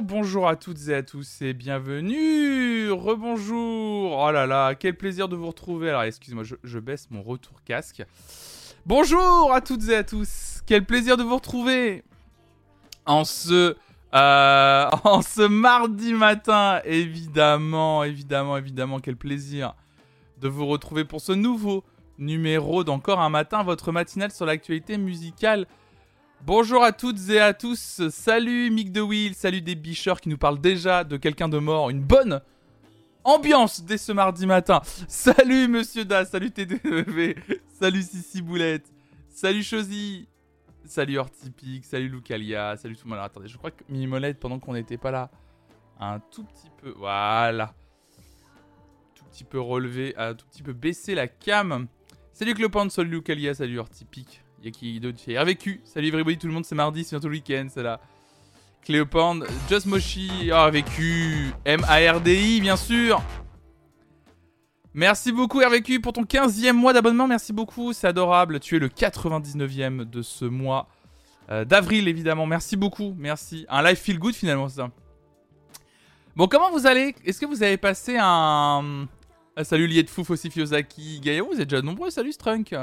Bonjour, à toutes et à tous et bienvenue. Rebonjour. Oh là là, quel plaisir de vous retrouver. Alors excusez-moi, je, je baisse mon retour casque. Bonjour à toutes et à tous. Quel plaisir de vous retrouver en ce euh, en ce mardi matin. Évidemment, évidemment, évidemment, quel plaisir de vous retrouver pour ce nouveau numéro d'encore un matin, votre matinale sur l'actualité musicale. Bonjour à toutes et à tous. Salut Mick de Will, salut des bicheurs qui nous parlent déjà de quelqu'un de mort. Une bonne ambiance dès ce mardi matin. Salut Monsieur Da, salut TDV, salut Sissi Boulette, salut Chosy, salut Hortipic, salut Lucalia, salut tout le monde. Attendez, je crois que Minimolette, pendant qu'on n'était pas là, un tout petit peu, voilà, tout petit peu relevé, un tout petit peu baissé la cam. Salut Clopin, salut Lucalia, salut Hortipic. Il y a qui d'autre Hervé Q, salut everybody, tout le monde, c'est mardi, c'est bientôt le week-end, c'est là. Cléopande, Just Moshi, oh, Hervé Q, M-A-R-D-I, bien sûr. Merci beaucoup Hervé Q pour ton 15e mois d'abonnement, merci beaucoup, c'est adorable. Tu es le 99e de ce mois euh, d'avril, évidemment. Merci beaucoup, merci. Un live feel good finalement, c'est ça. Bon, comment vous allez? Est-ce que vous avez passé un. Ah, salut Liet Fouf aussi, Fiozaki, Gaïo, vous êtes déjà nombreux, salut Strunk.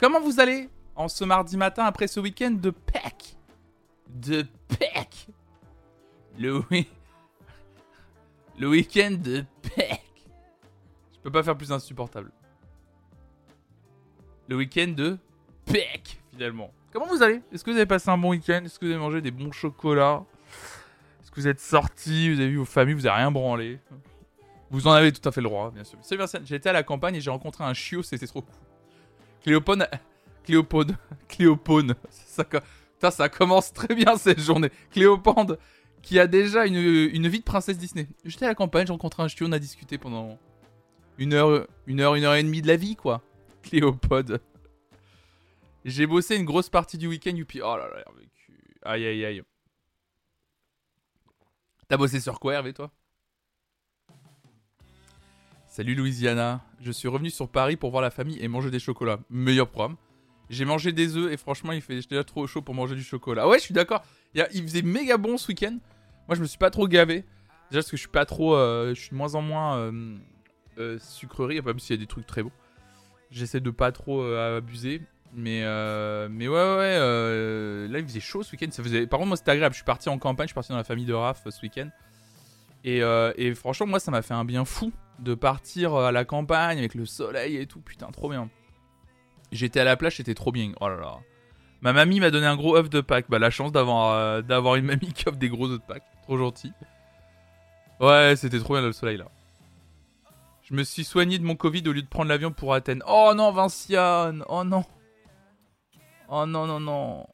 Comment vous allez? En ce mardi matin après ce week-end de Pâques De Pâques Le, le week-end de Pâques Je peux pas faire plus insupportable. Le week-end de Pâques, finalement. Comment vous allez? Est-ce que vous avez passé un bon week-end? Est-ce que vous avez mangé des bons chocolats? Est-ce que vous êtes sortis Vous avez vu vos familles? Vous avez rien branlé? Vous en avez tout à fait le droit, bien sûr. C'est Vincent, J'étais à la campagne et j'ai rencontré un chiot, c'était trop cool. Cléopone. Cléopode. Cléopone. Ça, ça commence très bien cette journée. Cléopande, qui a déjà une, vie de princesse Disney. J'étais à la campagne, j'ai rencontré un chiot, on a discuté pendant une heure, une heure, une heure et demie de la vie, quoi. Cléopode. J'ai bossé une grosse partie du week-end, youpi. Oh là là, Hervé. Aïe aïe aïe. T'as bossé sur quoi, Hervé, toi? Salut Louisiana, je suis revenu sur Paris pour voir la famille et manger des chocolats. Meilleur programme. J'ai mangé des œufs et franchement, il fait déjà trop chaud pour manger du chocolat. Ouais, je suis d'accord. Il, faisait méga bon ce week-end. Moi, je me suis pas trop gavé. Déjà parce que je suis pas trop, euh, je suis de moins en moins euh, euh, sucrerie, même s'il y a des trucs très beaux. J'essaie de pas trop euh, abuser. Mais, euh, mais ouais, ouais, là il faisait chaud ce week-end. Faisait... Par contre, moi c'était agréable. Je suis parti en campagne, je suis parti dans la famille de Raph ce week-end. Et, et franchement, moi ça m'a fait un bien fou de partir à la campagne avec le soleil et tout. Putain, trop bien. J'étais à la plage, c'était trop bien. Oh là là. Ma mamie m'a donné un gros œuf de Pâques. Bah, la chance d'avoir euh, d'avoir une mamie qui offre des gros œufs de Pâques. Trop gentil. Ouais, c'était trop bien le soleil là. Je me suis soigné de mon Covid au lieu de prendre l'avion pour Athènes. Oh non, Vinciane Oh non Oh non, non, non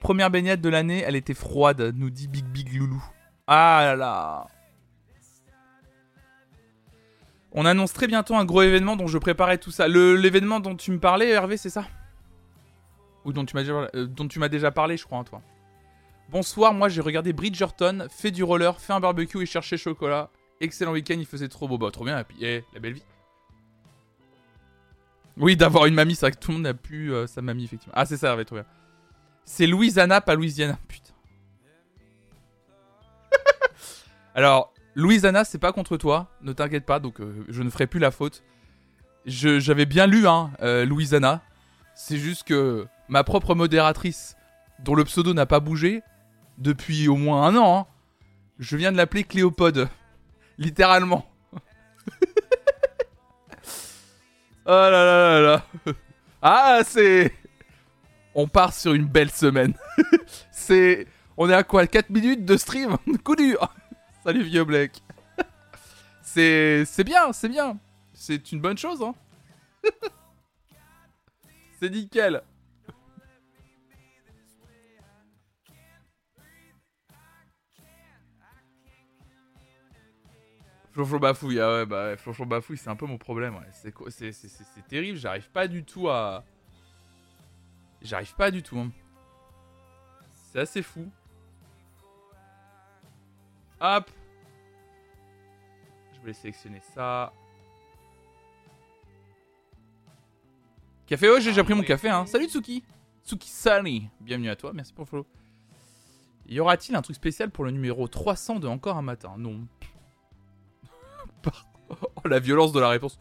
Première baignade de l'année, elle était froide, nous dit Big Big Loulou. Ah là là On annonce très bientôt un gros événement dont je préparais tout ça. L'événement dont tu me parlais, Hervé, c'est ça? Ou dont tu m'as déjà, euh, dont tu m'as déjà parlé, je crois, hein, toi. Bonsoir, moi j'ai regardé Bridgerton, fait du roller, fait un barbecue et cherché chocolat. Excellent week-end, il faisait trop beau. Bah, trop bien, et eh, la belle vie. Oui, d'avoir une mamie, c'est que tout le monde n'a plus euh, sa mamie, effectivement. Ah, c'est ça, Hervé, trop bien. C'est Louisiana, pas Louisiana. Putain. Alors, Louisiana, c'est pas contre toi, ne t'inquiète pas, donc euh, je ne ferai plus la faute. J'avais bien lu, hein, euh, Louisiana. C'est juste que ma propre modératrice, dont le pseudo n'a pas bougé depuis au moins un an, hein, je viens de l'appeler Cléopode. Littéralement. oh là là là là. Ah, c'est. On part sur une belle semaine. c'est. On est à quoi 4 minutes de stream? Coup dur Salut vieux Black. c'est. Bien, c'est bien. C'est une bonne chose, hein. c'est nickel. Flonchon bafouille, ah ouais, bah Flonchon bafouille, c'est un peu mon problème, ouais. C'est terrible, j'arrive pas du tout à. J'arrive pas du tout, hein. C'est assez fou. Hop. Je voulais sélectionner ça. Café, oh, j'ai déjà pris mon café, hein. Salut Tsuki. Tsuki Sani. Bienvenue à toi, merci pour le follow. Y aura-t-il un truc spécial pour le numéro 300 de Encore un matin? Non. oh, la violence de la réponse.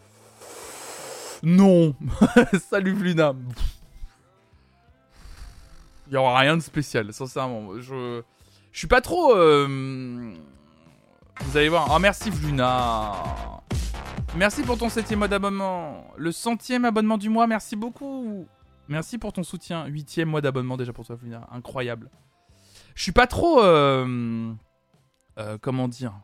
Non. Salut Luna. Il y aura rien de spécial, sincèrement. Je, je suis pas trop. Euh, vous allez voir. Oh, merci Luna. Merci pour ton septième mois d'abonnement. Le centième abonnement du mois, merci beaucoup. Merci pour ton soutien. Huitième mois d'abonnement déjà pour toi, Luna. Incroyable. Je suis pas trop. Euh, euh, comment dire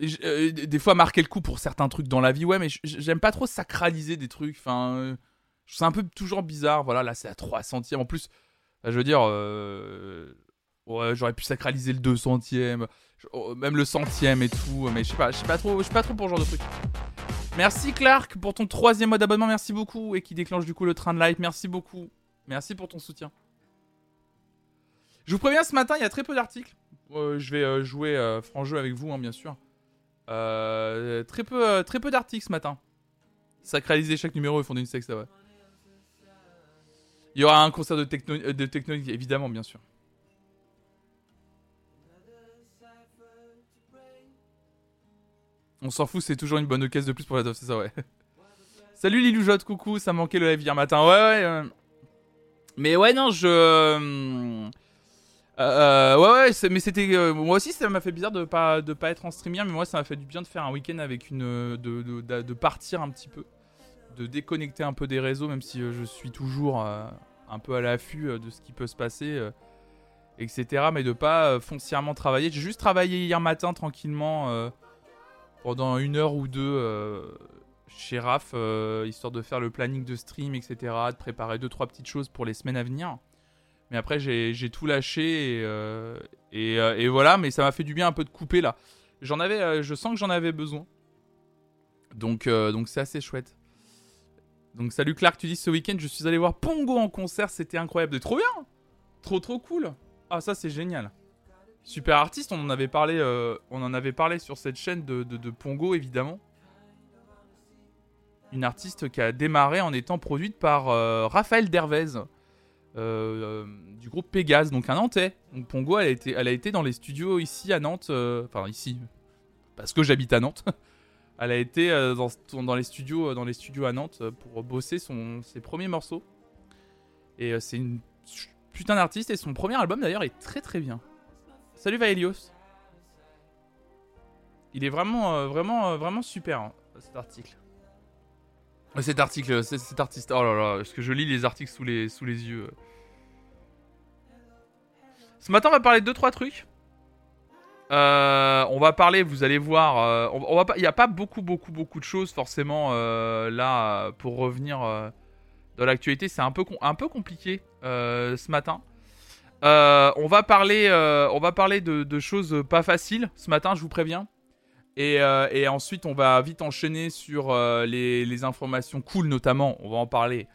Des fois marquer le coup pour certains trucs dans la vie, ouais, mais j'aime pas trop sacraliser des trucs. Enfin c'est un peu toujours bizarre. Voilà, là, c'est à 3 centièmes. En plus, je veux dire, euh, ouais, j'aurais pu sacraliser le 2 centième, oh, même le centième et tout. Mais je sais pas, je sais pas trop, je suis pas trop pour ce genre de truc. Merci Clark pour ton troisième mois d'abonnement, merci beaucoup. Et qui déclenche du coup le train de light, merci beaucoup. Merci pour ton soutien. Je vous préviens, ce matin, il y a très peu d'articles. Euh, je vais euh, jouer franc jeu avec vous, hein, bien sûr. très peu, très peu d'articles ce matin. Sacraliser chaque numéro et fonder une sexe, ça va. Il y aura un concert de, techno euh, de évidemment, bien sûr. On s'en fout, c'est toujours une bonne caisse de plus pour la DOF, c'est ça, ouais. Salut Liloujotte, coucou, ça manquait le live hier matin. Ouais, ouais. Euh. Mais ouais, non, je. Euh, ouais, ouais, mais c'était. moi aussi, ça m'a fait bizarre de pas, de pas être en stream mais moi, ça m'a fait du bien de faire un week-end avec une. De, de, de, partir un petit peu de déconnecter un peu des réseaux, même si euh, je suis toujours euh, un peu à l'affût euh, de ce qui peut se passer, etc. Mais de pas foncièrement travailler. J'ai juste travaillé hier matin tranquillement pendant une heure ou deux chez Raph, histoire de faire le planning de stream, etc. De préparer deux trois petites choses pour les semaines à venir. Mais après, j'ai tout lâché et, voilà. Mais ça m'a fait du bien un peu de couper là. J'en avais, je sens que j'en avais besoin. Donc, donc c'est assez chouette. Donc salut Clark, tu dis ce week-end je suis allé voir Pongo en concert, c'était incroyable, trop bien, trop trop cool. Ah ça c'est génial. Super artiste, on en avait parlé, euh, on en avait parlé sur cette chaîne de, Pongo évidemment. Une artiste qui a démarré en étant produite par euh, Raphaël Dervez euh, du groupe Pégase, donc un Nantais. Donc Pongo, elle a été, elle a été dans les studios ici à Nantes, enfin ici, parce que j'habite à Nantes. Elle a été euh, dans, les studios, euh, dans les studios à Nantes euh, pour bosser ses premiers morceaux. Et c'est une putain d'artiste et son premier album d'ailleurs est très très bien. Salut Vaelios. Il est vraiment, vraiment, vraiment super hein, cet article. Cet article, cet artiste. Oh là là, est-ce que je lis les articles sous les, sous les yeux Ce matin, on va parler de 2-3 trucs. Euh, on va parler, vous allez voir. Euh, il n'y a pas beaucoup, beaucoup, beaucoup de choses forcément euh, là pour revenir dans l'actualité. C'est un peu, compliqué ce matin. on va parler, de, choses pas faciles ce matin, je vous préviens. Et, ensuite, on va vite enchaîner sur les, informations cool, notamment. On va en parler.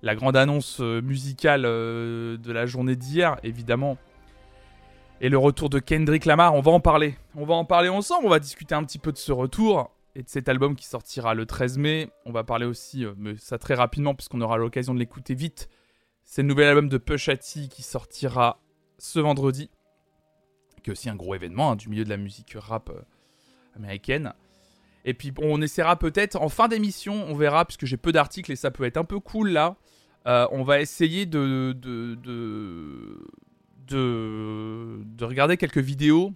La grande annonce musicale de la journée d'hier, évidemment et le retour de Kendrick Lamar, on va en parler. On va en parler ensemble, on va discuter un petit peu de ce retour et de cet album qui sortira le 13 mai. On va parler aussi, euh, mais ça très rapidement puisqu'on aura l'occasion de l'écouter vite. C'est le nouvel album de Pusha T qui sortira ce vendredi. Qui est aussi un gros événement hein, du milieu de la musique rap euh, américaine. Et puis on essaiera peut-être en fin d'émission, on verra, puisque j'ai peu d'articles et ça peut être un peu cool là. Euh, on va essayer de, de, de regarder quelques vidéos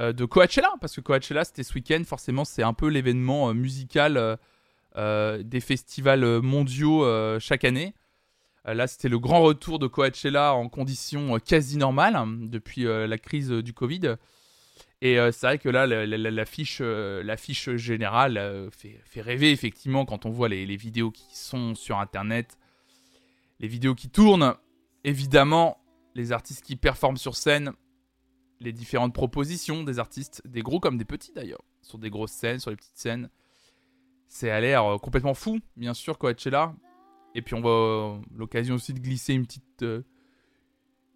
euh, de Coachella, parce que Coachella c'était ce week-end, forcément c'est un peu l'événement euh, musical euh, des festivals mondiaux chaque année. là c'était le grand retour de Coachella en conditions quasi normales hein, depuis la crise du Covid. Et c'est vrai que là, la, générale fait, fait, rêver, effectivement, quand on voit les, les, vidéos qui sont sur Internet, les vidéos qui tournent. Évidemment, les artistes qui performent sur scène, les différentes propositions des artistes, des gros comme des petits d'ailleurs, sur des grosses scènes, sur les petites scènes. C'est à l'air euh, complètement fou, bien sûr, Coachella. Et puis on va euh, l'occasion aussi de glisser une petite, euh,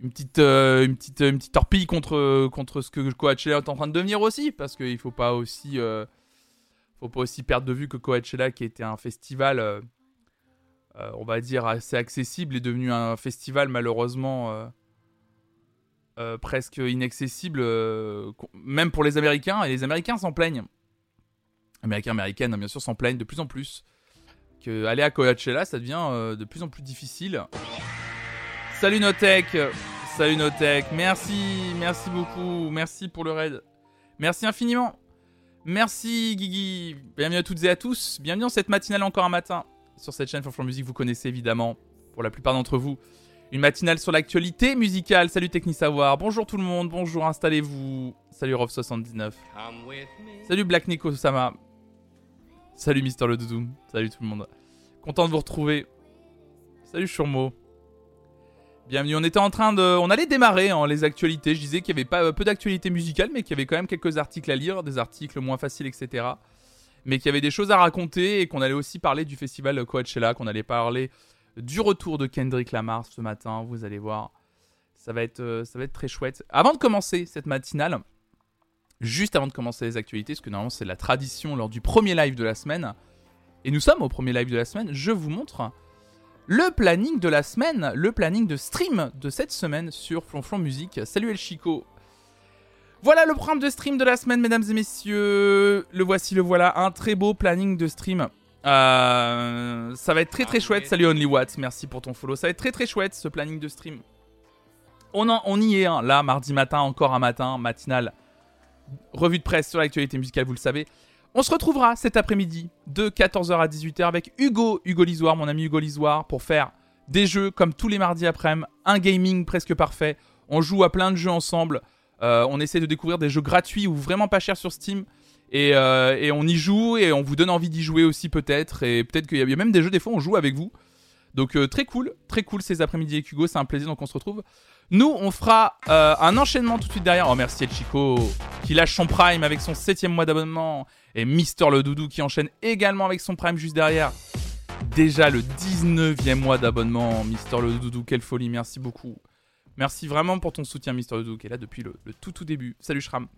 une petite, une petite, torpille contre, contre ce que Coachella est en train de devenir aussi, parce qu'il faut pas aussi, faut pas aussi perdre de vue que Coachella, qui était un festival, on va dire assez accessible, est devenu un festival malheureusement presque inaccessible, même pour les Américains, et les Américains s'en plaignent. Américains, Américaines, bien sûr, s'en plaignent de plus en plus. Que aller à Coachella, ça devient de plus en plus difficile. Salut Notech Salut Notech, merci, merci beaucoup, merci pour le raid. Merci infiniment. Merci Guigui. Bienvenue à toutes et à tous. Bienvenue dans cette matinale encore un matin. Sur cette chaîne For Music, vous connaissez évidemment, pour la plupart d'entre vous, une matinale sur l'actualité musicale. Salut Technisavoir. Bonjour tout le monde. Bonjour, installez-vous. Salut Rov79. Salut Black Nico Sama. Salut Mister le Doudou. Salut tout le monde. Content de vous retrouver. Salut Churmo. Bienvenue, on était en train de... On allait démarrer hein, les actualités. Je disais qu'il y avait pas peu d'actualités musicales, mais qu'il y avait quand même quelques articles à lire, des articles moins faciles, etc. Mais qu'il y avait des choses à raconter et qu'on allait aussi parler du festival Coachella, qu'on allait parler du retour de Kendrick Lamar ce matin. Vous allez voir, ça va être, euh, ça va être très chouette. Avant de commencer cette matinale, juste avant de commencer les actualités, parce que normalement c'est la tradition lors du premier live de la semaine, et nous sommes au premier live de la semaine, je vous montre le planning de la semaine, le planning de stream de cette semaine sur Flonflon Musique. Salut El Chico. Voilà le programme de stream de la semaine, mesdames et messieurs. Le voici, le voilà, un très beau planning de stream. Euh, ça va être très très chouette. Salut Only merci pour ton follow. Ça va être très très chouette ce planning de stream. On, on y est, hein. là, mardi matin, encore un matin, matinal. Revue de presse sur l'actualité musicale, vous le savez. On se retrouvera cet après-midi de 14h à 18h avec Hugo, Hugo Lisoire, mon ami Hugo Lisoire, pour faire des jeux comme tous les mardis après-midi, un gaming presque parfait. On joue à plein de jeux ensemble. Euh, on essaie de découvrir des jeux gratuits ou vraiment pas chers sur Steam. Euh, et, on y joue et on vous donne envie d'y jouer aussi peut-être. Et peut-être qu'il y a même des jeux, des fois on joue avec vous. Donc euh, très cool, très cool ces après-midi avec Hugo, c'est un plaisir, donc on se retrouve. Nous, on fera un enchaînement tout de suite derrière. Oh merci El Chico, qui lâche son prime avec son septième mois d'abonnement. Et Mister le Doudou qui enchaîne également avec son prime juste derrière. Déjà le 19e mois d'abonnement, Mister le Doudou, quelle folie, merci beaucoup. Merci vraiment pour ton soutien, Mister le Doudou, qui est là depuis le, tout tout début. Salut Shram.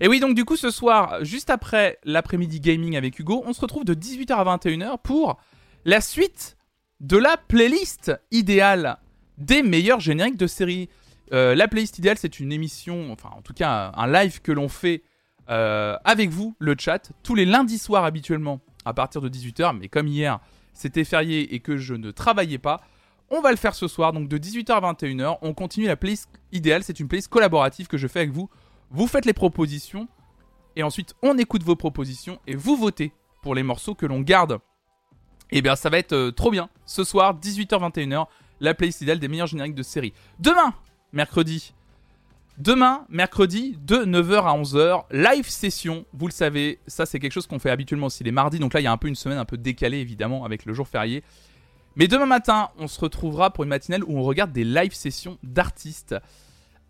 Et oui, donc du coup, ce soir, juste après l'après-midi gaming avec Hugo, on se retrouve de 18h à 21h pour la suite de la playlist idéale des meilleurs génériques de séries. Euh, la playlist idéale, c'est une émission, enfin en tout cas un live que l'on fait euh, avec vous, le chat, tous les lundis soirs habituellement, à partir de 18h. Mais comme hier, c'était férié et que je ne travaillais pas, on va le faire ce soir, donc de 18h à 21h. On continue la playlist idéale, c'est une playlist collaborative que je fais avec vous. Vous faites les propositions, et ensuite on écoute vos propositions, et vous votez pour les morceaux que l'on garde. Et eh bien ça va être euh, trop bien. Ce soir, 18h-21h, la playlist idéale des meilleurs génériques de série. Demain, mercredi, Demain, mercredi, de 9h à 11h, live session. Vous le savez, ça c'est quelque chose qu'on fait habituellement aussi les mardis. Donc là, il y a un peu une semaine un peu décalée évidemment avec le jour férié. Mais demain matin, on se retrouvera pour une matinale où on regarde des live sessions d'artistes.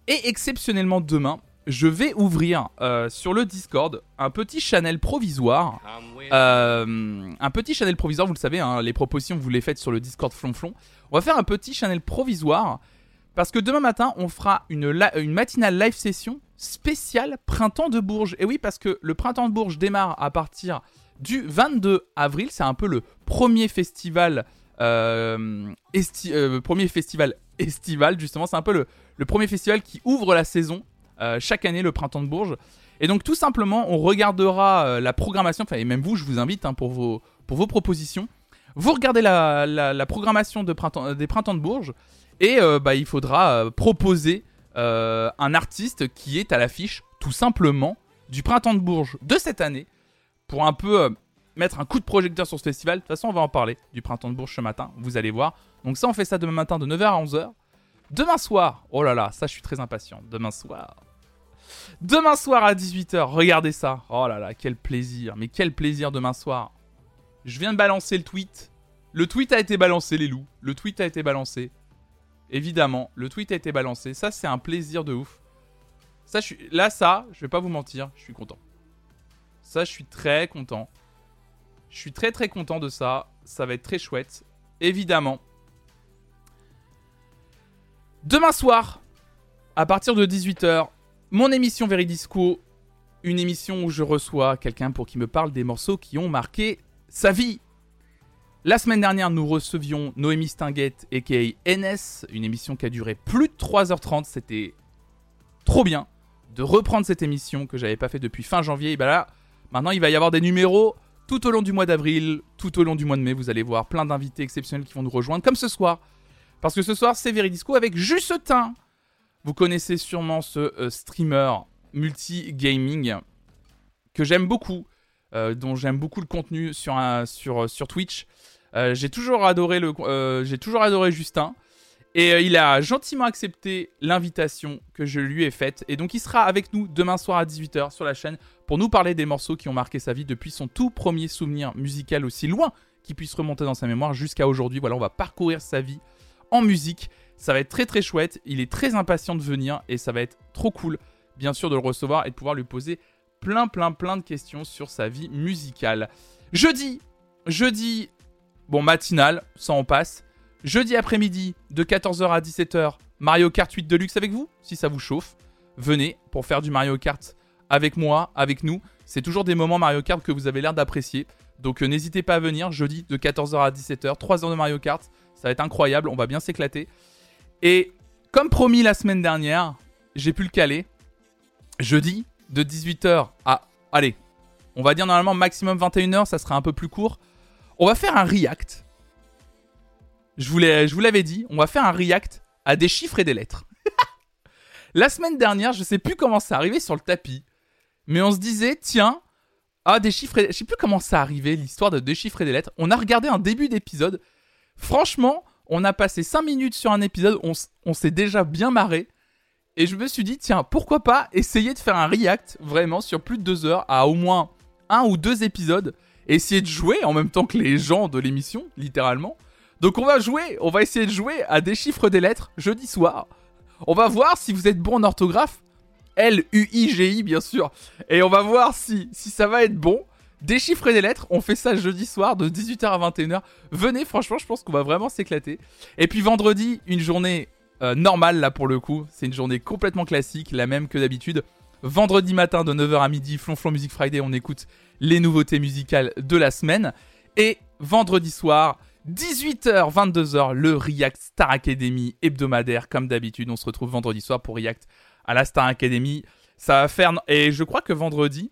Et exceptionnellement demain, je vais ouvrir euh, sur le Discord un petit channel provisoire. Euh, un petit channel provisoire, vous le savez, hein, les propositions vous les faites sur le Discord flonflon. On va faire un petit channel provisoire parce que demain matin, on fera une, matinale live session spéciale Printemps de Bourges. Et oui, parce que le Printemps de Bourges démarre à partir du 22 avril. C'est un peu le premier festival, euh, euh, premier festival estival, justement. C'est un peu le, premier festival qui ouvre la saison euh, chaque année, le Printemps de Bourges. Et donc, tout simplement, on regardera la programmation. Enfin, et même vous, je vous invite hein, pour, vos, pour vos propositions. Vous regardez la, la, programmation de printemps, des Printemps de Bourges. Et euh, bah, il faudra euh, proposer euh, un artiste qui est à l'affiche, tout simplement, du Printemps de Bourges de cette année, pour un peu mettre un coup de projecteur sur ce festival. De toute façon, on va en parler du Printemps de Bourges ce matin, vous allez voir. Donc ça, on fait ça demain matin de 9h à 11h. Demain soir, oh là là, ça je suis très impatient. Demain soir. Demain soir à 18h, regardez ça. Oh là là, quel plaisir. Mais quel plaisir demain soir. Je viens de balancer le tweet. Le tweet a été balancé, les loups. Le tweet a été balancé. Évidemment, le tweet a été balancé. Ça, c'est un plaisir de ouf. Ça. Là, ça, je vais pas vous mentir, je suis content. Ça, je suis très content. Je suis très très content de ça. Ça va être très chouette. Évidemment. Demain soir, à partir de 18h, mon émission Veridisco. Une émission où je reçois quelqu'un pour qui me parle des morceaux qui ont marqué sa vie. La semaine dernière, nous recevions Noémie Stinguette, a.k.a. NS, une émission qui a duré plus de 3h30. C'était trop bien de reprendre cette émission que j'avais pas fait depuis fin janvier. Et bah là, maintenant il va y avoir des numéros tout au long du mois d'avril, tout au long du mois de mai. Vous allez voir plein d'invités exceptionnels qui vont nous rejoindre, comme ce soir. Parce que ce soir, c'est Veridisco avec Justin. Vous connaissez sûrement ce euh, streamer multi-gaming que j'aime beaucoup, euh, dont j'aime beaucoup le contenu sur, euh, Twitch. j'ai toujours adoré j'ai toujours adoré Justin. Et il a gentiment accepté l'invitation que je lui ai faite. Et donc il sera avec nous demain soir à 18h sur la chaîne pour nous parler des morceaux qui ont marqué sa vie depuis son tout premier souvenir musical aussi loin qu'il puisse remonter dans sa mémoire jusqu'à aujourd'hui. Voilà, on va parcourir sa vie en musique. Ça va être très très chouette. Il est très impatient de venir et ça va être trop cool, bien sûr, de le recevoir et de pouvoir lui poser plein plein plein de questions sur sa vie musicale. Jeudi, jeudi, bon matinal, ça en passe. Jeudi après-midi, de 14h à 17h, Mario Kart 8 Deluxe avec vous, si ça vous chauffe. Venez pour faire du Mario Kart avec moi, avec nous. C'est toujours des moments Mario Kart que vous avez l'air d'apprécier. Donc euh, n'hésitez pas à venir jeudi de 14h à 17h, 3 heures de Mario Kart. Ça va être incroyable, on va bien s'éclater. Et comme promis la semaine dernière, j'ai pu le caler. Jeudi, de 18h à... Allez, on va dire normalement maximum 21h, ça sera un peu plus court. On va faire un react. Je vous, l'avais dit, on va faire un react à des chiffres et des lettres. la semaine dernière, je sais plus comment ça arrivé sur le tapis. Mais on se disait, tiens, ah, des chiffres et... Je sais plus comment ça arrivé, l'histoire de déchiffrer des lettres. On a regardé un début d'épisode. Franchement, on a passé 5 minutes sur un épisode, on, s'est déjà bien marré. Et je me suis dit, tiens, pourquoi pas essayer de faire un react vraiment sur plus de 2 heures à au moins un ou deux épisodes. Essayer de jouer en même temps que les gens de l'émission, littéralement. Donc on va jouer, on va essayer de jouer à des chiffres des lettres jeudi soir. On va voir si vous êtes bon en orthographe. L-U-I-G-I, bien sûr. Et on va voir si ça va être bon. Déchiffrer des lettres, on fait ça jeudi soir de 18h à 21h. Venez, franchement, je pense qu'on va vraiment s'éclater. Et puis vendredi, une journée euh, normale là pour le coup. C'est une journée complètement classique, la même que d'habitude. Vendredi matin de 9h à midi, Flonflon Music Friday, on écoute les nouveautés musicales de la semaine. Et vendredi soir, 18h, 22h, le React Star Academy hebdomadaire. Comme d'habitude, on se retrouve vendredi soir pour React à la Star Academy. Ça va faire. Et je crois que vendredi,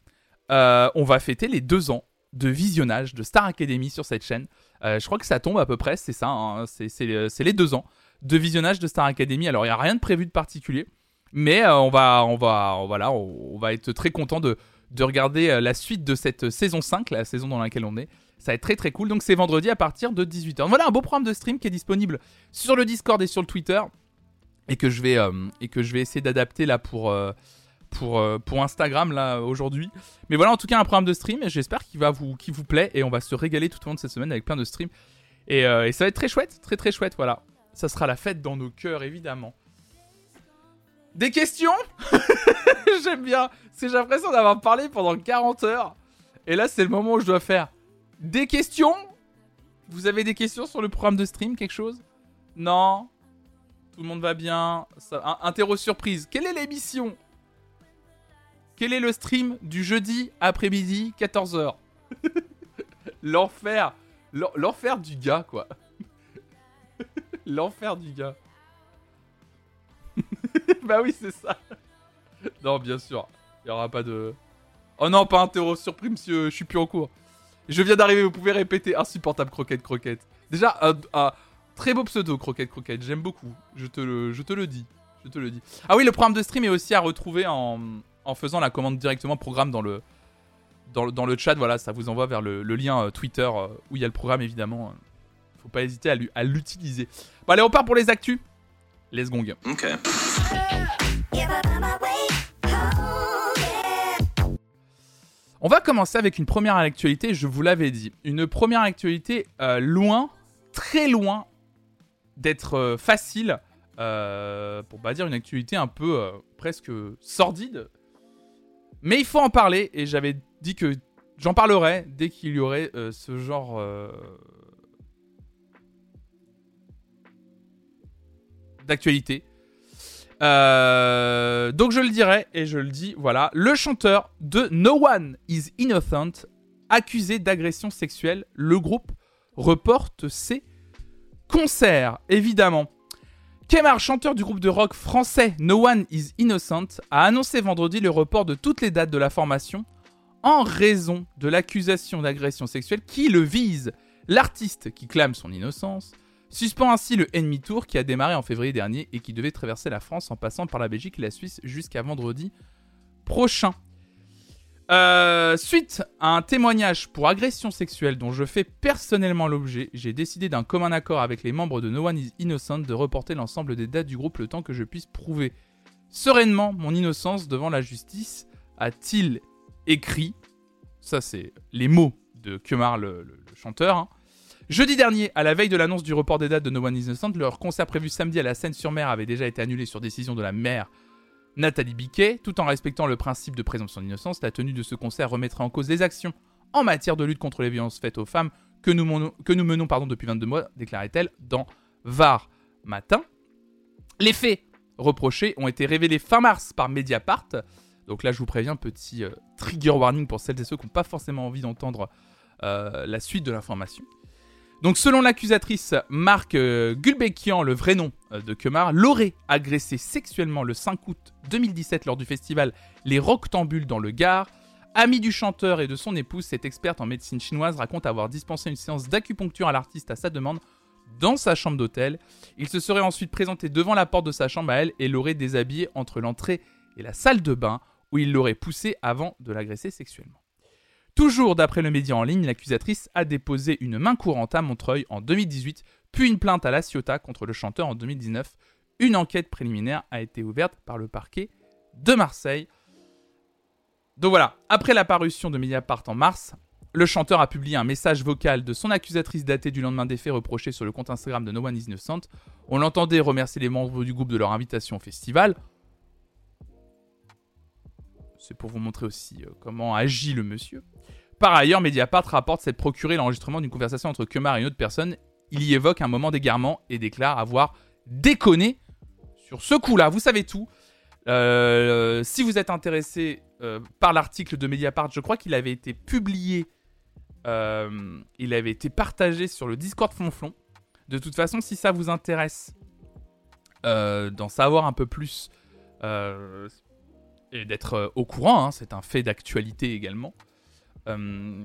euh, on va fêter les deux ans de visionnage de Star Academy sur cette chaîne. Euh, je crois que ça tombe à peu près, c'est ça, hein, c'est les deux ans de visionnage de Star Academy. Alors il n'y a rien de prévu de particulier, mais euh, on, va, on, va, voilà, on, va être très content de, de regarder la suite de cette saison 5, la saison dans laquelle on est. Ça va être très très cool. Donc c'est vendredi à partir de 18h. Voilà un beau programme de stream qui est disponible sur le Discord et sur le Twitter. Et que je vais, et que je vais essayer d'adapter là pour, pour, euh, pour Instagram là aujourd'hui. Mais voilà, en tout cas, un programme de stream et j'espère qu'il va vous, qu'il vous plaît et on va se régaler tout au long de cette semaine avec plein de streams. Et, euh, ça va être très chouette, très très chouette, voilà. Ça sera la fête dans nos cœurs, évidemment. Des questions? J'aime bien. C'est j'ai l'impression d'avoir parlé pendant 40 heures. Et là, c'est le moment où je dois faire des questions? Vous avez des questions sur le programme de stream, quelque chose? Non Tout le monde va bien ça... Interro surprise. Quelle est l'émission quel est le stream du jeudi après-midi 14h L'enfer. L'enfer du gars, quoi. L'enfer du gars. bah oui, c'est ça. Non, bien sûr. Il n'y aura pas de... Oh non, pas un terreau surpris, monsieur. Je suis plus en cours. Je viens d'arriver, vous pouvez répéter. Insupportable croquette, croquette. Déjà, un, très beau pseudo, croquette, croquette. J'aime beaucoup. Je te le dis. Je te le dis. Ah oui, le programme de stream est aussi à retrouver en, en faisant la commande directement programme dans le, dans, le chat. Voilà, ça vous envoie vers le, lien euh, Twitter euh, où il y a le programme évidemment. Faut pas hésiter à l'utiliser. Bon, allez, on part pour les actus. Let's gong. Ok. On va commencer avec une première actualité, je vous l'avais dit. Une première actualité euh, loin, très loin d'être facile, pour pas dire une actualité un peu presque sordide, mais il faut en parler, et j'avais dit que j'en parlerai dès qu'il y aurait euh, ce genre... Euh, d'actualité. Euh, donc je le dirai, et je le dis, voilà. Le chanteur de No One Is Innocent, accusé d'agression sexuelle, le groupe reporte ses concerts, évidemment. Kemar, chanteur du groupe de rock français No One Is Innocent, a annoncé vendredi le report de toutes les dates de la formation en raison de l'accusation d'agression sexuelle qui le vise. L'artiste, qui clame son innocence, suspend ainsi le Enemy Tour qui a démarré en février dernier et qui devait traverser la France en passant par la Belgique et la Suisse jusqu'à vendredi prochain. Euh, suite à un témoignage pour agression sexuelle dont je fais personnellement l'objet, j'ai décidé d'un commun accord avec les membres de No One Is Innocent de reporter l'ensemble des dates du groupe le temps que je puisse prouver sereinement mon innocence devant la justice, a-t-il écrit. Ça, c'est les mots de Kemar, le, chanteur. Hein. Jeudi dernier, à la veille de l'annonce du report des dates de No One Is Innocent, leur concert prévu samedi à la Seine-sur-Mer avait déjà été annulé sur décision de la maire Nathalie Biquet, tout en respectant le principe de présomption d'innocence, la tenue de ce concert remettrait en cause les actions en matière de lutte contre les violences faites aux femmes que nous, menons, depuis 22 mois, déclarait-elle dans Var Matin. Les faits reprochés ont été révélés fin mars par Mediapart. Donc là, je vous préviens, petit euh, trigger warning pour celles et ceux qui n'ont pas forcément envie d'entendre euh, la suite de l'information. Donc selon l'accusatrice Marc euh, Gulbekian, le vrai nom euh, de Kemar, l'aurait agressé sexuellement le 5 août 2017 lors du festival Les Roctambules dans le Gard. Ami du chanteur et de son épouse, cette experte en médecine chinoise raconte avoir dispensé une séance d'acupuncture à l'artiste à sa demande dans sa chambre d'hôtel. Il se serait ensuite présenté devant la porte de sa chambre à elle et l'aurait déshabillé entre l'entrée et la salle de bain où il l'aurait poussé avant de l'agresser sexuellement. Toujours d'après le média en ligne, l'accusatrice a déposé une main courante à Montreuil en 2018, puis une plainte à la Ciotat contre le chanteur en 2019. Une enquête préliminaire a été ouverte par le parquet de Marseille. Donc voilà, après la parution de Mediapart en mars, le chanteur a publié un message vocal de son accusatrice daté du lendemain des faits reprochés sur le compte Instagram de No One Is Innocent. On l'entendait remercier les membres du groupe de leur invitation au festival. C'est pour vous montrer aussi euh, comment agit le monsieur. Par ailleurs, Mediapart rapporte s'être procuré l'enregistrement d'une conversation entre Kemar et une autre personne. Il y évoque un moment d'égarement et déclare avoir déconné sur ce coup-là. Vous savez tout. Euh, si vous êtes intéressé euh, par l'article de Mediapart, je crois qu'il avait été publié, il avait été partagé sur le Discord Flonflon. De toute façon, si ça vous intéresse d'en savoir un peu plus d'être au courant, hein, c'est un fait d'actualité également. Euh,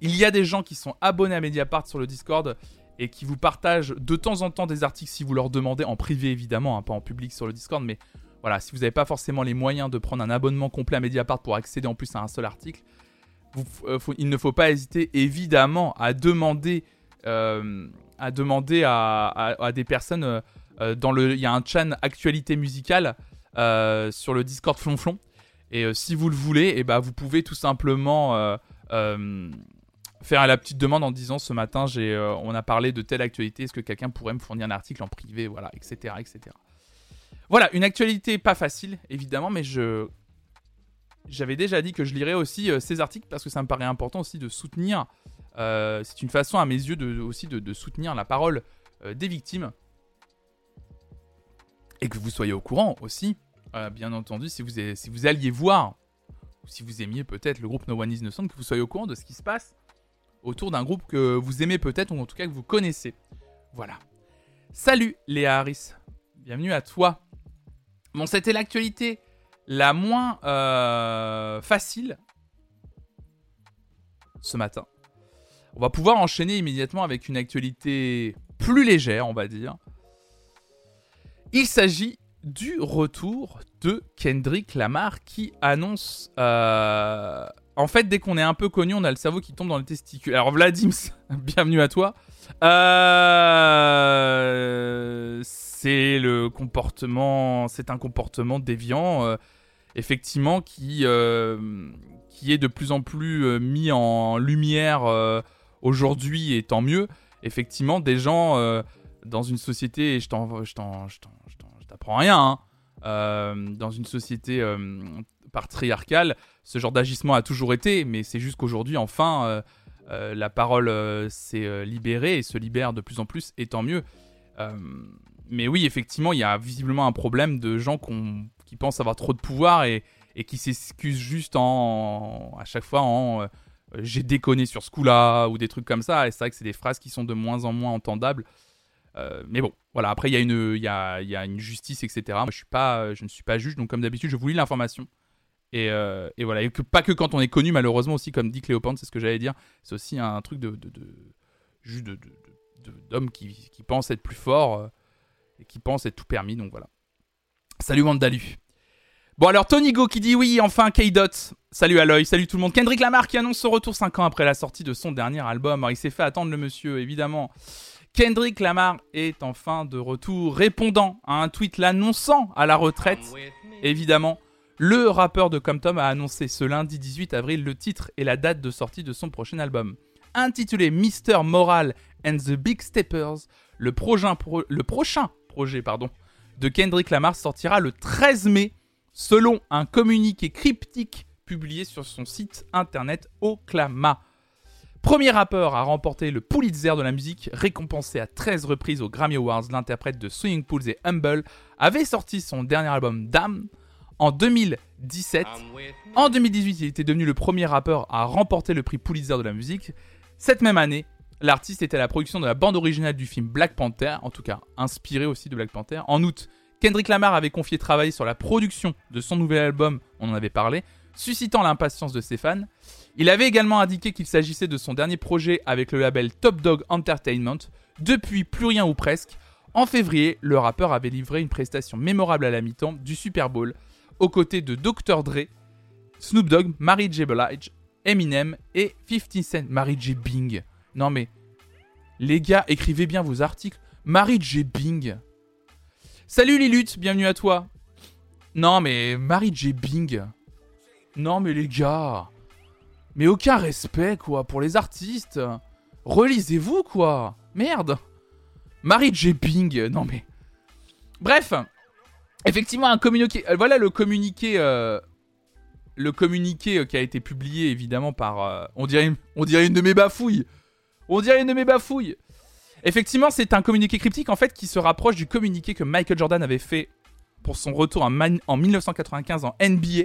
il y a des gens qui sont abonnés à Mediapart sur le Discord et qui vous partagent de temps en temps des articles si vous leur demandez, en privé évidemment, hein, pas en public sur le Discord, mais voilà, si vous n'avez pas forcément les moyens de prendre un abonnement complet à Mediapart pour accéder en plus à un seul article, euh, il ne faut pas hésiter évidemment à demander, euh, à, demander à, des personnes dans le. Il y a un chan actualité musicale sur le Discord Flonflon et euh, si vous le voulez, eh ben, vous pouvez tout simplement euh, euh, faire la petite demande en disant ce matin, on a parlé de telle actualité, est-ce que quelqu'un pourrait me fournir un article en privé, voilà, etc., etc. Voilà, une actualité pas facile, évidemment, mais je, j'avais déjà dit que je lirais aussi ces articles parce que ça me paraît important aussi de soutenir. c'est une façon, à mes yeux, aussi de soutenir la parole des victimes et que vous soyez au courant aussi euh, bien entendu, si vous, si vous alliez voir, ou si vous aimiez peut-être le groupe No One Is Innocent, que vous soyez au courant de ce qui se passe autour d'un groupe que vous aimez peut-être, ou en tout cas que vous connaissez. Voilà. Salut Léa Harris, bienvenue à toi. Bon, c'était l'actualité la moins euh, facile ce matin. On va pouvoir enchaîner immédiatement avec une actualité plus légère, on va dire. Il s'agit du retour de Kendrick Lamar qui annonce. Euh, en fait, dès qu'on est un peu connu, on a le cerveau qui tombe dans les testicules. Alors, Vladims, bienvenue à toi. Euh, c'est le comportement. C'est un comportement déviant, euh, effectivement, qui, qui est de plus en plus mis en lumière aujourd'hui, et tant mieux. Effectivement, des gens dans une société, et je t'en t'apprends rien, hein. euh, dans une société euh, patriarcale, ce genre d'agissement a toujours été, mais c'est juste qu'aujourd'hui, enfin, euh, la parole s'est libérée et se libère de plus en plus, et tant mieux. mais oui, effectivement, il y a visiblement un problème de gens qui pensent avoir trop de pouvoir et, qui s'excusent juste en, à chaque fois en j'ai déconné sur ce coup-là ou des trucs comme ça. Et c'est vrai que c'est des phrases qui sont de moins en moins entendables. Mais bon, voilà. Après, il y, a une, y, a, y a une justice, etc. Moi, je, ne suis pas juge, donc comme d'habitude, je vous lis l'information. Et, et, voilà. Et pas que quand on est connu, malheureusement, aussi, comme dit Cléopâtre, c'est ce que j'allais dire. C'est aussi un truc de. de, de, d'hommes qui, pensent être plus forts et qui pensent être tout permis, donc voilà. Salut Mandalu. Bon alors Tony Go qui dit oui, enfin K-Dot. Salut Aloy, salut tout le monde. Kendrick Lamar qui annonce son retour 5 ans après la sortie de son dernier album. Alors, il s'est fait attendre le monsieur, évidemment. Kendrick Lamar est enfin de retour, répondant à un tweet l'annonçant à la retraite. Évidemment, le rappeur de Compton a annoncé ce lundi 18 avril le titre et la date de sortie de son prochain album. Intitulé Mr. Moral and the Big Steppers, le, prochain, le prochain projet pardon, de Kendrick Lamar sortira le 13 mai selon un communiqué cryptique publié sur son site internet Oklama. Premier rappeur à remporter le Pulitzer de la musique, récompensé à 13 reprises aux Grammy Awards, l'interprète de Swing Pools et Humble avait sorti son dernier album Damn en 2017. En 2018, il était devenu le premier rappeur à remporter le prix Pulitzer de la musique. Cette même année, l'artiste était à la production de la bande originale du film Black Panther, en tout cas inspiré aussi de Black Panther. En août, Kendrick Lamar avait confié travailler sur la production de son nouvel album, on en avait parlé, suscitant l'impatience de ses fans. Il avait également indiqué qu'il s'agissait de son dernier projet avec le label Top Dog Entertainment. Depuis plus rien ou presque, en février, le rappeur avait livré une prestation mémorable à la mi-temps du Super Bowl, aux côtés de Dr. Dre, Snoop Dogg, Mary J. Blige, Eminem et 50 Cent. Mary J. Bing. Non mais, les gars, écrivez bien vos articles. Mary J. Bing. Salut Lilut, bienvenue à toi. Non mais, Mary J. Bing. Non mais les gars. Mais aucun respect quoi pour les artistes. Relisez-vous quoi. Merde. Mary J. Bing. Non mais. Bref. Effectivement, un communiqué. Euh, voilà le communiqué. Euh, le communiqué euh, qui a été publié évidemment par. on, dirait une, on dirait une de mes bafouilles. On dirait une de mes bafouilles. Effectivement, c'est un communiqué cryptique en fait qui se rapproche du communiqué que Michael Jordan avait fait pour son retour en, en 1995 en NBA.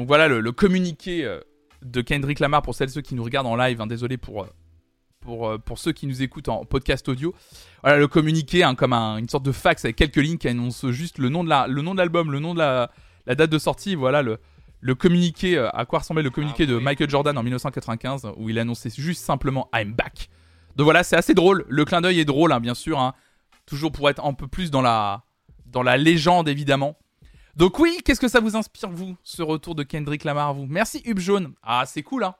Donc voilà le, communiqué euh, de Kendrick Lamar pour celles et ceux qui nous regardent en live. Hein, désolé pour, euh, pour, euh, pour ceux qui nous écoutent en podcast audio. Voilà le communiqué hein, comme une sorte de fax avec quelques lignes qui annonce juste le nom de l'album, le nom de la, la date de sortie. Voilà le, le communiqué, à quoi ressemblait le communiqué ah de Michael Jordan en 1995 où il annonçait juste simplement I'm back. Donc voilà, c'est assez drôle. Le clin d'œil est drôle, hein, bien sûr. Toujours pour être un peu plus dans la, dans la légende, évidemment. Donc oui, qu'est-ce que ça vous inspire, vous, ce retour de Kendrick Lamar, vous? Merci Hub Jaune. Ah, c'est cool, hein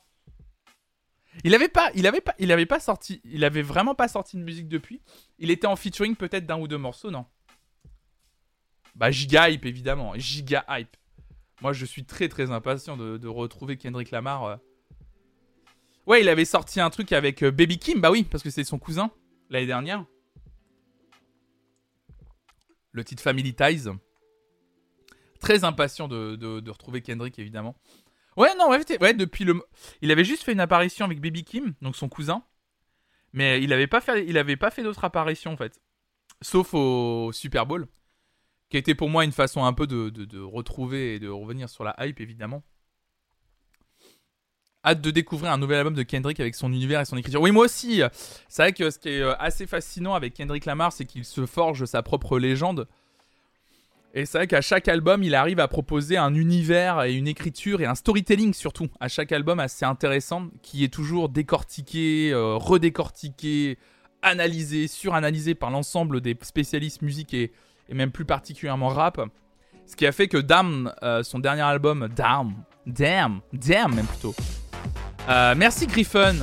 il avait pas, il avait pas, il avait pas sorti, il avait vraiment pas sorti de musique depuis. Il était en featuring peut-être d'un ou deux morceaux, non? Bah giga hype évidemment, giga hype. Moi je suis très très impatient de, retrouver Kendrick Lamar. Euh. Ouais, il avait sorti un truc avec euh, Baby Kim, bah oui, parce que c'est son cousin l'année dernière. Le titre Family Ties. Très impatient de, retrouver Kendrick, évidemment. Ouais, non, ouais, depuis le. Il avait juste fait une apparition avec Baby Kim, donc son cousin. Mais il avait pas fait, fait d'autres apparitions, en fait. Sauf au Super Bowl. Qui était pour moi une façon un peu de, de retrouver et de revenir sur la hype, évidemment. Hâte de découvrir un nouvel album de Kendrick avec son univers et son écriture. Oui, moi aussi. C'est vrai que ce qui est euh, assez fascinant avec Kendrick Lamar, c'est qu'il se forge sa propre légende. Et c'est vrai qu'à chaque album, il arrive à proposer un univers et une écriture et un storytelling surtout. À chaque album assez intéressant, qui est toujours décortiqué, euh, redécortiqué, analysé, suranalysé par l'ensemble des spécialistes musique et, même plus particulièrement rap. Ce qui a fait que Damn, euh, son dernier album, Damn, Damn, Damn même plutôt. Euh, merci Griffon.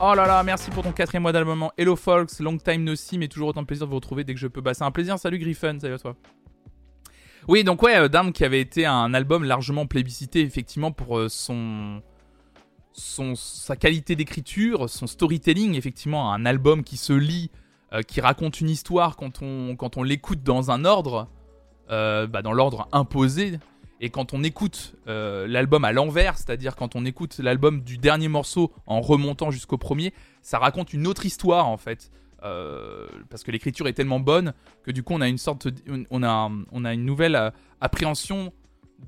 Oh là là, merci pour ton quatrième mois d'album. Hello folks, long time no see, mais toujours autant de plaisir de vous retrouver dès que je peux. Bah, c'est un plaisir. Salut Griffon, salut à toi. Oui, donc ouais, euh, qui avait été un album largement plébiscité effectivement pour euh, son, son sa qualité d'écriture, son storytelling, effectivement un album qui se lit, euh, qui raconte une histoire quand on quand on l'écoute dans un ordre, bah, dans l'ordre imposé. Et quand on écoute l'album à l'envers, c'est-à-dire quand on écoute l'album du dernier morceau en remontant jusqu'au premier, ça raconte une autre histoire en fait. Euh, parce que l'écriture est tellement bonne que du coup on a une sorte, on a, on a une nouvelle euh, appréhension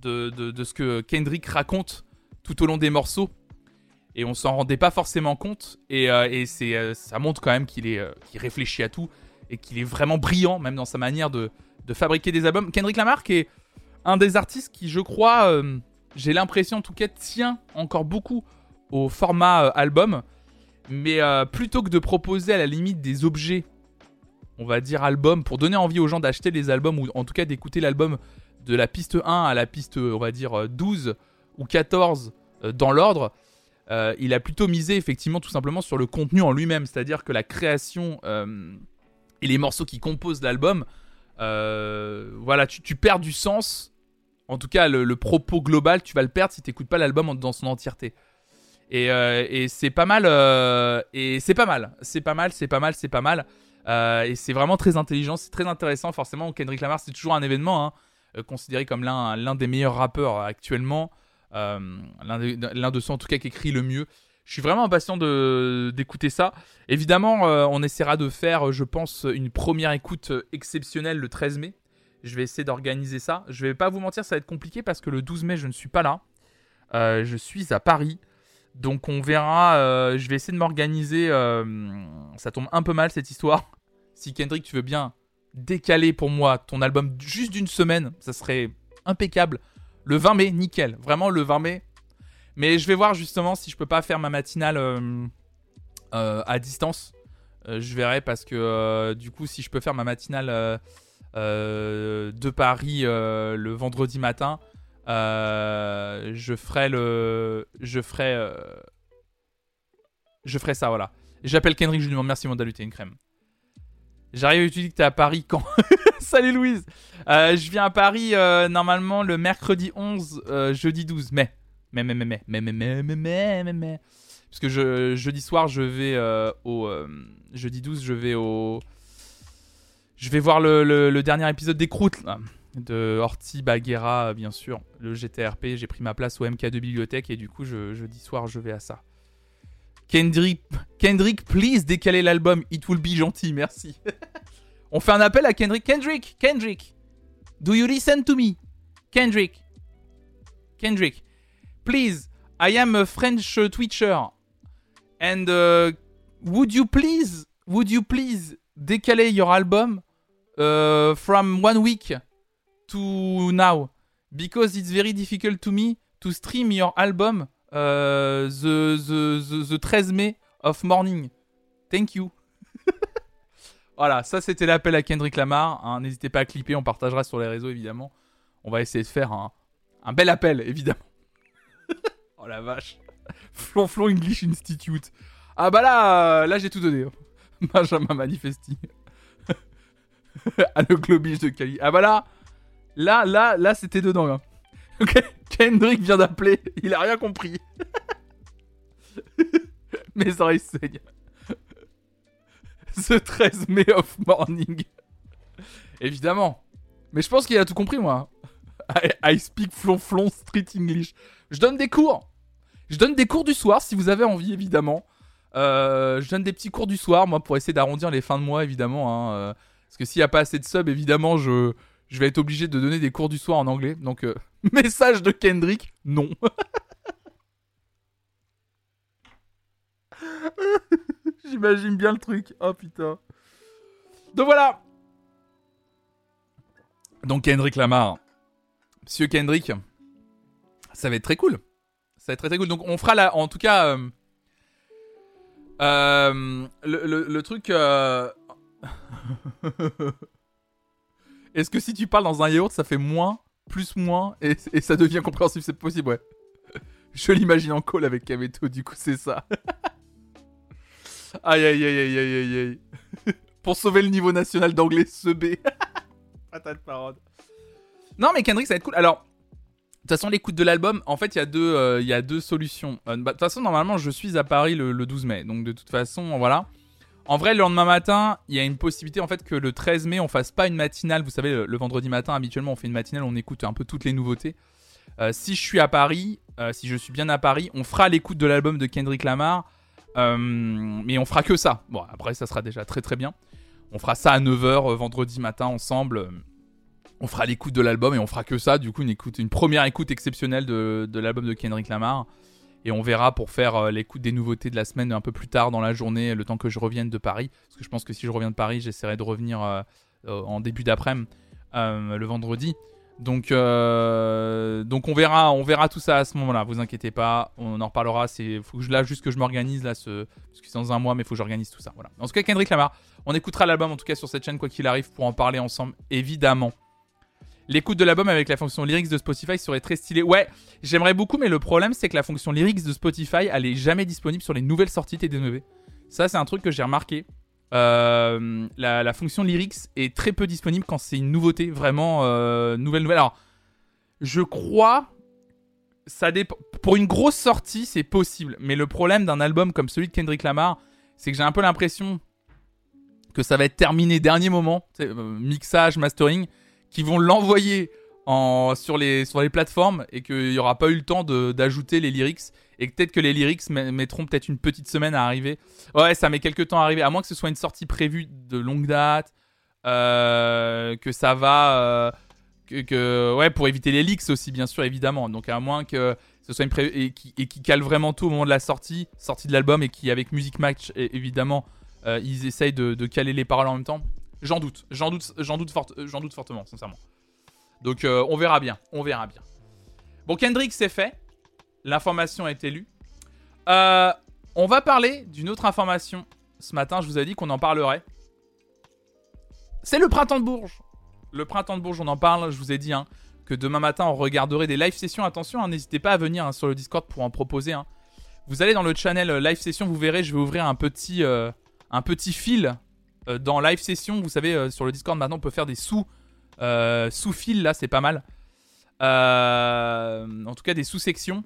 de, de, ce que Kendrick raconte tout au long des morceaux. et on s'en rendait pas forcément compte. Et, et c'est, ça montre quand même qu'il est, qu'il réfléchit à tout et qu'il est vraiment brillant, même dans sa manière de, de fabriquer des albums. Kendrick Lamar est un des artistes qui, je crois, j'ai l'impression en tout cas, tient encore beaucoup au format album. Mais plutôt que de proposer à la limite des objets on va dire, album, pour donner envie aux gens d'acheter les albums, ou en tout cas d'écouter l'album de la piste 1 à la piste, on va dire, 12 ou 14 euh, dans l'ordre, euh, il a plutôt misé effectivement tout simplement sur le contenu en lui-même, c'est-à-dire que la création euh, et les morceaux qui composent l'album, voilà, tu, perds du sens. En tout cas, le, propos global, tu vas le perdre si tu n'écoutes pas l'album dans son entièreté. Et, et c'est pas mal. et c'est pas mal. C'est pas mal, c'est pas mal, c'est pas mal. Euh, et c'est vraiment très intelligent, c'est très intéressant. Forcément, Kendrick Lamar, c'est toujours un événement, hein, euh, considéré comme l'un des meilleurs rappeurs actuellement. Euh, l'un de ceux en tout cas qui écrit le mieux. Je suis vraiment impatient d'écouter ça. Évidemment, on essaiera de faire, je pense, une première écoute exceptionnelle le 13 mai. Je vais essayer d'organiser ça. Je vais pas vous mentir, ça va être compliqué parce que le 12 mai, je ne suis pas là. je suis à Paris. Donc on verra, euh, je vais essayer de m'organiser. Euh, ça tombe un peu mal cette histoire. Si Kendrick, tu veux bien décaler pour moi ton album juste d'une semaine, ça serait impeccable. Le 20 mai, nickel. Vraiment le 20 mai. Mais je vais voir justement si je peux pas faire ma matinale euh, à distance. je verrai parce que du coup, si je peux faire ma matinale de Paris le vendredi matin, euh, je ferai le. Je ferai. Euh, je ferai ça, voilà. J'appelle Kendrick, je lui demande merci, mon une crème. J'arrive, tu dis que t'es à Paris quand Salut Louise euh, Je viens à Paris normalement le mercredi 11, jeudi 12 mai. Mais, mais, mais, mais, mais, mais, mais, mais, mais, mais, Parce que je, jeudi soir, je vais au. jeudi 12, je vais au. Je vais voir le, le, dernier épisode des Croûtes, là de Horty Baguera, bien sûr, le GTRP. J'ai pris ma place au MK2 Bibliothèque et du coup, je, jeudi soir, je vais à ça. Kendrick, Kendrick, please décaler l'album. It will be gentil, merci. On fait un appel à Kendrick. Kendrick, Kendrick, do you listen to me? Kendrick, Kendrick, please, I am a French Twitcher. And uh, would you please, would you please décaler your album uh, from one week? To now because it's very difficult to me to stream your album uh, the, the, the, 13 May of morning. Thank you. voilà, ça c'était l'appel à Kendrick Lamar. Hein. N'hésitez pas à clipper, on partagera sur les réseaux évidemment. On va essayer de faire un, un bel appel évidemment. oh la vache. Flonflon English Institute. Ah bah là, là j'ai tout donné. Hein. Benjamin Manifesti. à le globiche de Cali. Ah bah là, Là, là, là, c'était dedans. Hein. Ok, Kendrick vient d'appeler. Il a rien compris. Mes oreilles saignent. The 13 May of Morning. Évidemment. Mais je pense qu'il a tout compris, moi. I, speak flonflon street English. Je donne des cours. Je donne des cours du soir si vous avez envie, évidemment. Euh, je donne des petits cours du soir, moi, pour essayer d'arrondir les fins de mois, évidemment. Hein, euh, parce que s'il n'y a pas assez de subs, évidemment, je, je vais être obligé de donner des cours du soir en anglais. Donc, euh, message de Kendrick, non. J'imagine bien le truc. Oh putain. Donc voilà. Donc Kendrick Lamar. Monsieur Kendrick. Ça va être très cool. Ça va être très, très cool. Donc on fera là, en tout cas, euh, euh, le, le, truc. Est-ce que si tu parles dans un yaourt, ça fait moins, plus moins, et, ça devient compréhensible C'est possible, ouais. Je l'imagine en call avec Kameto, du coup, c'est ça. aïe, aïe, aïe, aïe, aïe, aïe, aïe. Pour sauver le niveau national d'anglais, ce B. Patate parole. Non, mais Kendrick, ça va être cool. Alors, de toute façon, l'écoute de l'album, en fait, il y, a deux, euh, il y a deux solutions. Euh, bah, de toute façon, normalement, je suis à Paris le, le 12 mai. Donc, de toute façon, voilà. En vrai, le lendemain matin, il y a une possibilité en fait que le 13 mai, on fasse pas une matinale. Vous savez, le, vendredi matin, habituellement, on fait une matinale, on écoute un peu toutes les nouveautés. Euh, si je suis à Paris, euh, si je suis bien à Paris, on fera l'écoute de l'album de Kendrick Lamar. Euh, mais on fera que ça. Bon, après, ça sera déjà très très bien. On fera ça à 9h vendredi matin ensemble. On fera l'écoute de l'album et on fera que ça. Du coup, une, écoute, une première écoute exceptionnelle de, de l'album de Kendrick Lamar. Et on verra pour faire l'écoute des nouveautés de la semaine un peu plus tard dans la journée, le temps que je revienne de Paris. Parce que je pense que si je reviens de Paris, j'essaierai de revenir en début d'après-midi, le vendredi. Donc, euh, on verra, on verra tout ça à ce moment-là. Vous inquiétez pas, on en reparlera. C'est faut que je, là juste que je m'organise là, ce, parce que c'est dans un mois, mais il faut que j'organise tout ça. En tout cas, Kendrick Lamar, on écoutera l'album en tout cas sur cette chaîne quoi qu'il arrive pour en parler ensemble, évidemment. L'écoute de l'album avec la fonction lyrics de Spotify serait très stylée. Ouais, j'aimerais beaucoup, mais le problème c'est que la fonction lyrics de Spotify, elle est jamais disponible sur les nouvelles sorties TD9. Ça, c'est un truc que j'ai remarqué. Euh, la, fonction lyrics est très peu disponible quand c'est une nouveauté, vraiment euh, nouvelle nouvelle. Alors, je crois, ça dépend. Pour une grosse sortie, c'est possible, mais le problème d'un album comme celui de Kendrick Lamar, c'est que j'ai un peu l'impression que ça va être terminé dernier moment, euh, mixage, mastering, qui vont l'envoyer en, sur, les, plateformes et qu'il n'y aura pas eu le temps d'ajouter les lyrics et peut-être que les lyrics mettront peut-être une petite semaine à arriver. Ouais, ça met quelques temps à arriver, à moins que ce soit une sortie prévue de longue date, euh, que ça va, euh, que, ouais, pour éviter les leaks aussi, bien sûr, évidemment. Donc à moins que ce soit une prévue et qui, et vraiment tout au moment de la sortie, sortie de l'album et qui avec Music Match, évidemment, euh, ils essayent de, caler les paroles en même temps. J'en doute, j'en doute, j'en doute, j'en doute fortement, sincèrement. Donc on verra bien, on verra bien. Bon, Kendrick, c'est fait. L'information a été lue. Euh, on va parler d'une autre information. Ce matin, je vous ai dit qu'on en parlerait. C'est le printemps de Bourges. Le printemps de Bourges, on en parle. Je vous ai dit hein, que demain matin, on regarderait des live sessions. Attention, hein, n'hésitez pas à venir hein, sur le Discord pour en proposer. Vous allez dans le channel euh, live session, vous verrez, je vais ouvrir euh, un petit fil dans live session. Vous savez, sur le Discord maintenant, on peut faire des sous, sous fils là, c'est pas mal. en tout cas, des sous-sections.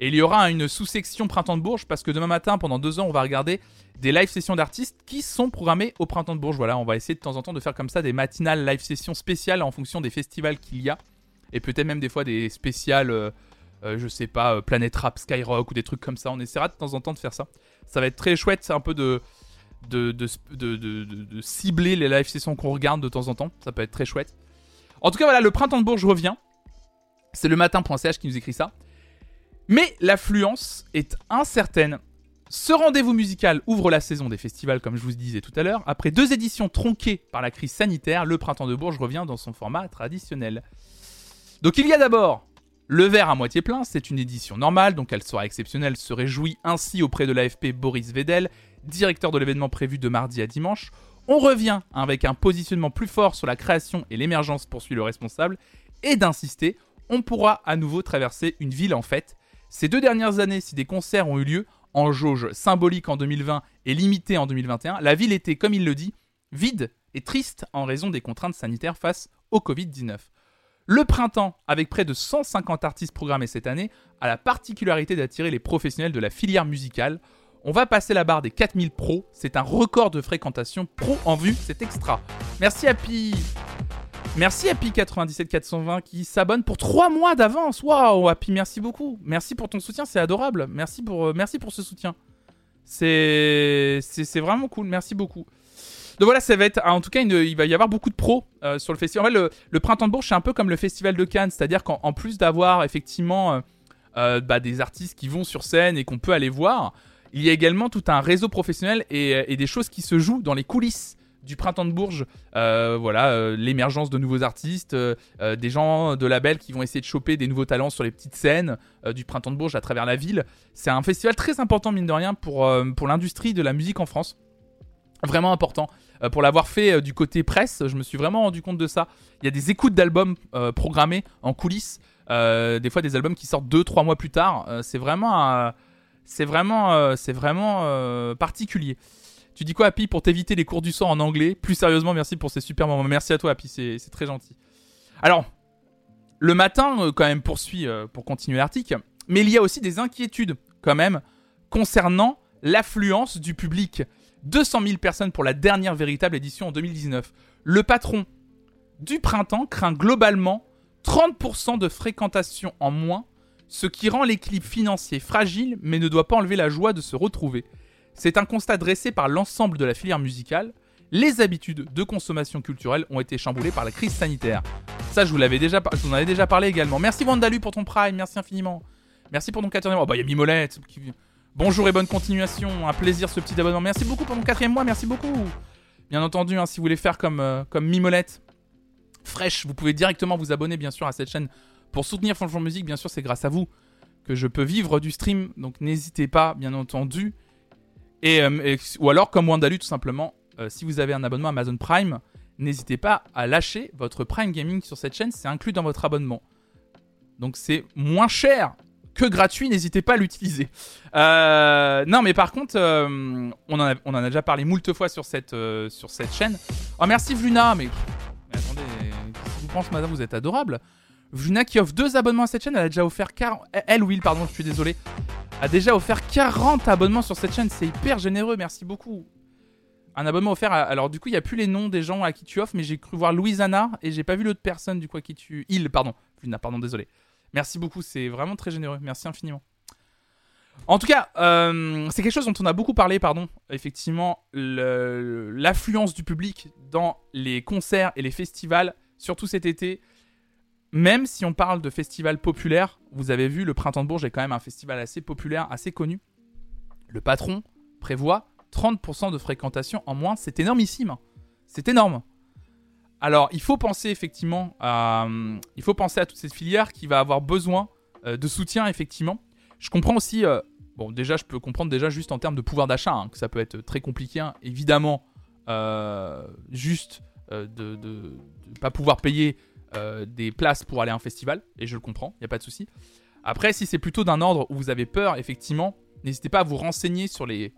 Et il y aura une sous-section Printemps de Bourges parce que demain matin, pendant deux ans, on va regarder des live sessions d'artistes qui sont programmés au Printemps de Bourges. Voilà, on va essayer de temps en temps de faire comme ça des matinales live sessions spéciales en fonction des festivals qu'il y a. Et peut-être même des fois des spéciales, euh, euh, je sais pas, euh, Planet Rap, Skyrock ou des trucs comme ça. On essaiera de temps en temps de faire ça. Ça va être très chouette, c'est un peu de de, cibler les live sessions qu'on regarde de temps en temps. Ça peut être très chouette. En tout cas, voilà, le Printemps de Bourges revient. C'est le matin.ch qui nous écrit ça. Mais l'affluence est incertaine. Ce rendez-vous musical ouvre la saison des festivals, comme je vous disais tout à l'heure. Après deux éditions tronquées par la crise sanitaire, le Printemps de Bourges revient dans son format traditionnel. Donc il y a d'abord le verre à moitié plein, c'est une édition normale, donc elle sera exceptionnelle, se réjouit ainsi auprès de l'AFP Boris Vedel, directeur de l'événement prévu de mardi à dimanche. On revient avec un positionnement plus fort sur la création et l'émergence, poursuit le responsable, et d'insister, on pourra à nouveau traverser une ville en fête ces deux dernières années, si des concerts ont eu lieu, en jauge symbolique en 2020 et limitée en 2021, la ville était, comme il le dit, vide et triste en raison des contraintes sanitaires face au Covid-19. Le printemps, avec près de 150 artistes programmés cette année, a la particularité d'attirer les professionnels de la filière musicale. On va passer la barre des 4000 pros, c'est un record de fréquentation pro en vue, c'est extra. Merci Happy Merci Happy 97420 qui s'abonne pour 3 mois d'avance. Waouh, Happy, merci beaucoup. Merci pour ton soutien, c'est adorable. Merci pour, euh, merci pour ce soutien. C'est, vraiment cool. Merci beaucoup. Donc voilà, ça va être, en tout cas, il va y avoir beaucoup de pros euh, sur le festival. En fait, le, printemps de Bourges, c'est un peu comme le festival de Cannes, c'est-à-dire qu'en plus d'avoir effectivement euh, bah, des artistes qui vont sur scène et qu'on peut aller voir, il y a également tout un réseau professionnel et des choses qui se jouent dans les coulisses du printemps de Bourges, euh, voilà, euh, l'émergence de nouveaux artistes, euh, des gens de labels qui vont essayer de choper des nouveaux talents sur les petites scènes du printemps de Bourges à travers la ville. C'est un festival très important, mine de rien, pour, pour l'industrie de la musique en France. Vraiment important. Pour l'avoir fait du côté presse, je me suis vraiment rendu compte de ça. Il y a des écoutes d'albums programmés en coulisses, des fois des albums qui sortent 2-3 mois plus tard. c'est vraiment, particulier. Tu dis quoi, Happy, pour t'éviter les cours du sang en anglais? Plus sérieusement, merci pour ces super moments. Merci à toi, Happy, c'est très gentil. Alors, le matin, euh, quand même, poursuit euh, pour continuer l'article. Mais il y a aussi des inquiétudes, quand même, concernant l'affluence du public. 200 000 personnes pour la dernière véritable édition en 2019. Le patron du printemps craint globalement 30% de fréquentation en moins, ce qui rend l'équilibre financier fragile mais ne doit pas enlever la joie de se retrouver. C'est un constat dressé par l'ensemble de la filière musicale. Les habitudes de consommation culturelle ont été chamboulées par la crise sanitaire. Ça, je vous l'avais déjà, en avez déjà parlé également. Merci Wandalu pour ton prime, merci infiniment. Merci pour ton quatrième mois. Oh, bah, il y a Mimolette. Bonjour et bonne continuation. Un plaisir ce petit abonnement. Merci beaucoup pour ton quatrième mois. Merci beaucoup. Bien entendu, hein, si vous voulez faire comme, euh, comme Mimolette, fraîche, vous pouvez directement vous abonner, bien sûr, à cette chaîne pour soutenir Franchement Musique. Bien sûr, c'est grâce à vous que je peux vivre du stream. Donc, n'hésitez pas, bien entendu. Et, euh, ou alors, comme Wandalu, tout simplement, euh, si vous avez un abonnement Amazon Prime, n'hésitez pas à lâcher votre Prime Gaming sur cette chaîne. C'est inclus dans votre abonnement. Donc, c'est moins cher que gratuit, n'hésitez pas à l'utiliser. Euh, non, mais par contre, euh, on, en a, déjà parlé moult fois sur cette, euh, chaîne. Oh, merci Vluna, mais, attendez, vous pense, madame, vous êtes adorable. Vluna qui offre deux abonnements à cette chaîne, elle a déjà offert 40... Elle, Will, pardon, je suis désolé. A déjà offert 40 abonnements sur cette chaîne, c'est hyper généreux, merci beaucoup. Un abonnement offert, alors du coup, il n'y a plus les noms des gens à qui tu offres, mais j'ai cru voir Louisanna et j'ai pas vu l'autre personne du coup qui tu... Il, pardon. Vluna, pardon, désolé. Merci beaucoup, c'est vraiment très généreux. Merci infiniment. En tout cas, euh, c'est quelque chose dont on a beaucoup parlé, pardon. Effectivement, l'affluence du public dans les concerts et les festivals, surtout cet été. Même si on parle de festivals populaires, vous avez vu, le Printemps de Bourges est quand même un festival assez populaire, assez connu. Le patron prévoit 30% de fréquentation en moins. C'est énormissime. C'est énorme. Alors, il faut penser effectivement à, il faut penser à toute cette filière qui va avoir besoin euh, de soutien effectivement. Je comprends aussi, euh, bon déjà je peux comprendre déjà juste en termes de pouvoir d'achat hein, que ça peut être très compliqué. Hein. Évidemment, euh, juste de ne pas pouvoir payer des places pour aller à un festival et je le comprends, il n'y a pas de souci. Après, si c'est plutôt d'un ordre où vous avez peur, effectivement, n'hésitez pas à vous renseigner sur les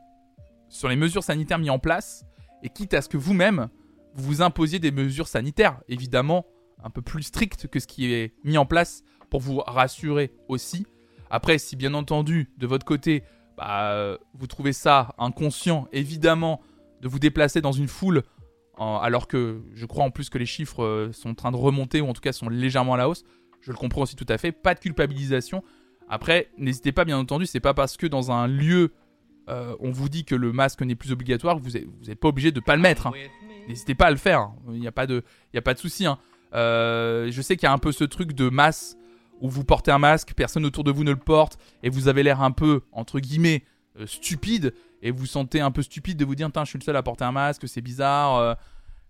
sur les mesures sanitaires mises en place et quitte à ce que vous-même vous imposiez des mesures sanitaires, évidemment un peu plus strictes que ce qui est mis en place pour vous rassurer aussi. Après, si bien entendu, de votre côté, bah, vous trouvez ça inconscient, évidemment, de vous déplacer dans une foule, alors que je crois en plus que les chiffres euh, sont en train de remonter, ou en tout cas sont légèrement à la hausse, je le comprends aussi tout à fait, pas de culpabilisation. Après, n'hésitez pas, bien entendu, c'est pas parce que dans un lieu, euh, on vous dit que le masque n'est plus obligatoire, vous n'êtes pas obligé de pas le mettre. Hein. N'hésitez pas à le faire. Il n'y a pas de, y a pas de souci. Hein. Euh, je sais qu'il y a un peu ce truc de masse où vous portez un masque, personne autour de vous ne le porte et vous avez l'air un peu entre guillemets euh, stupide et vous sentez un peu stupide de vous dire je suis le seul à porter un masque, c'est bizarre. Euh.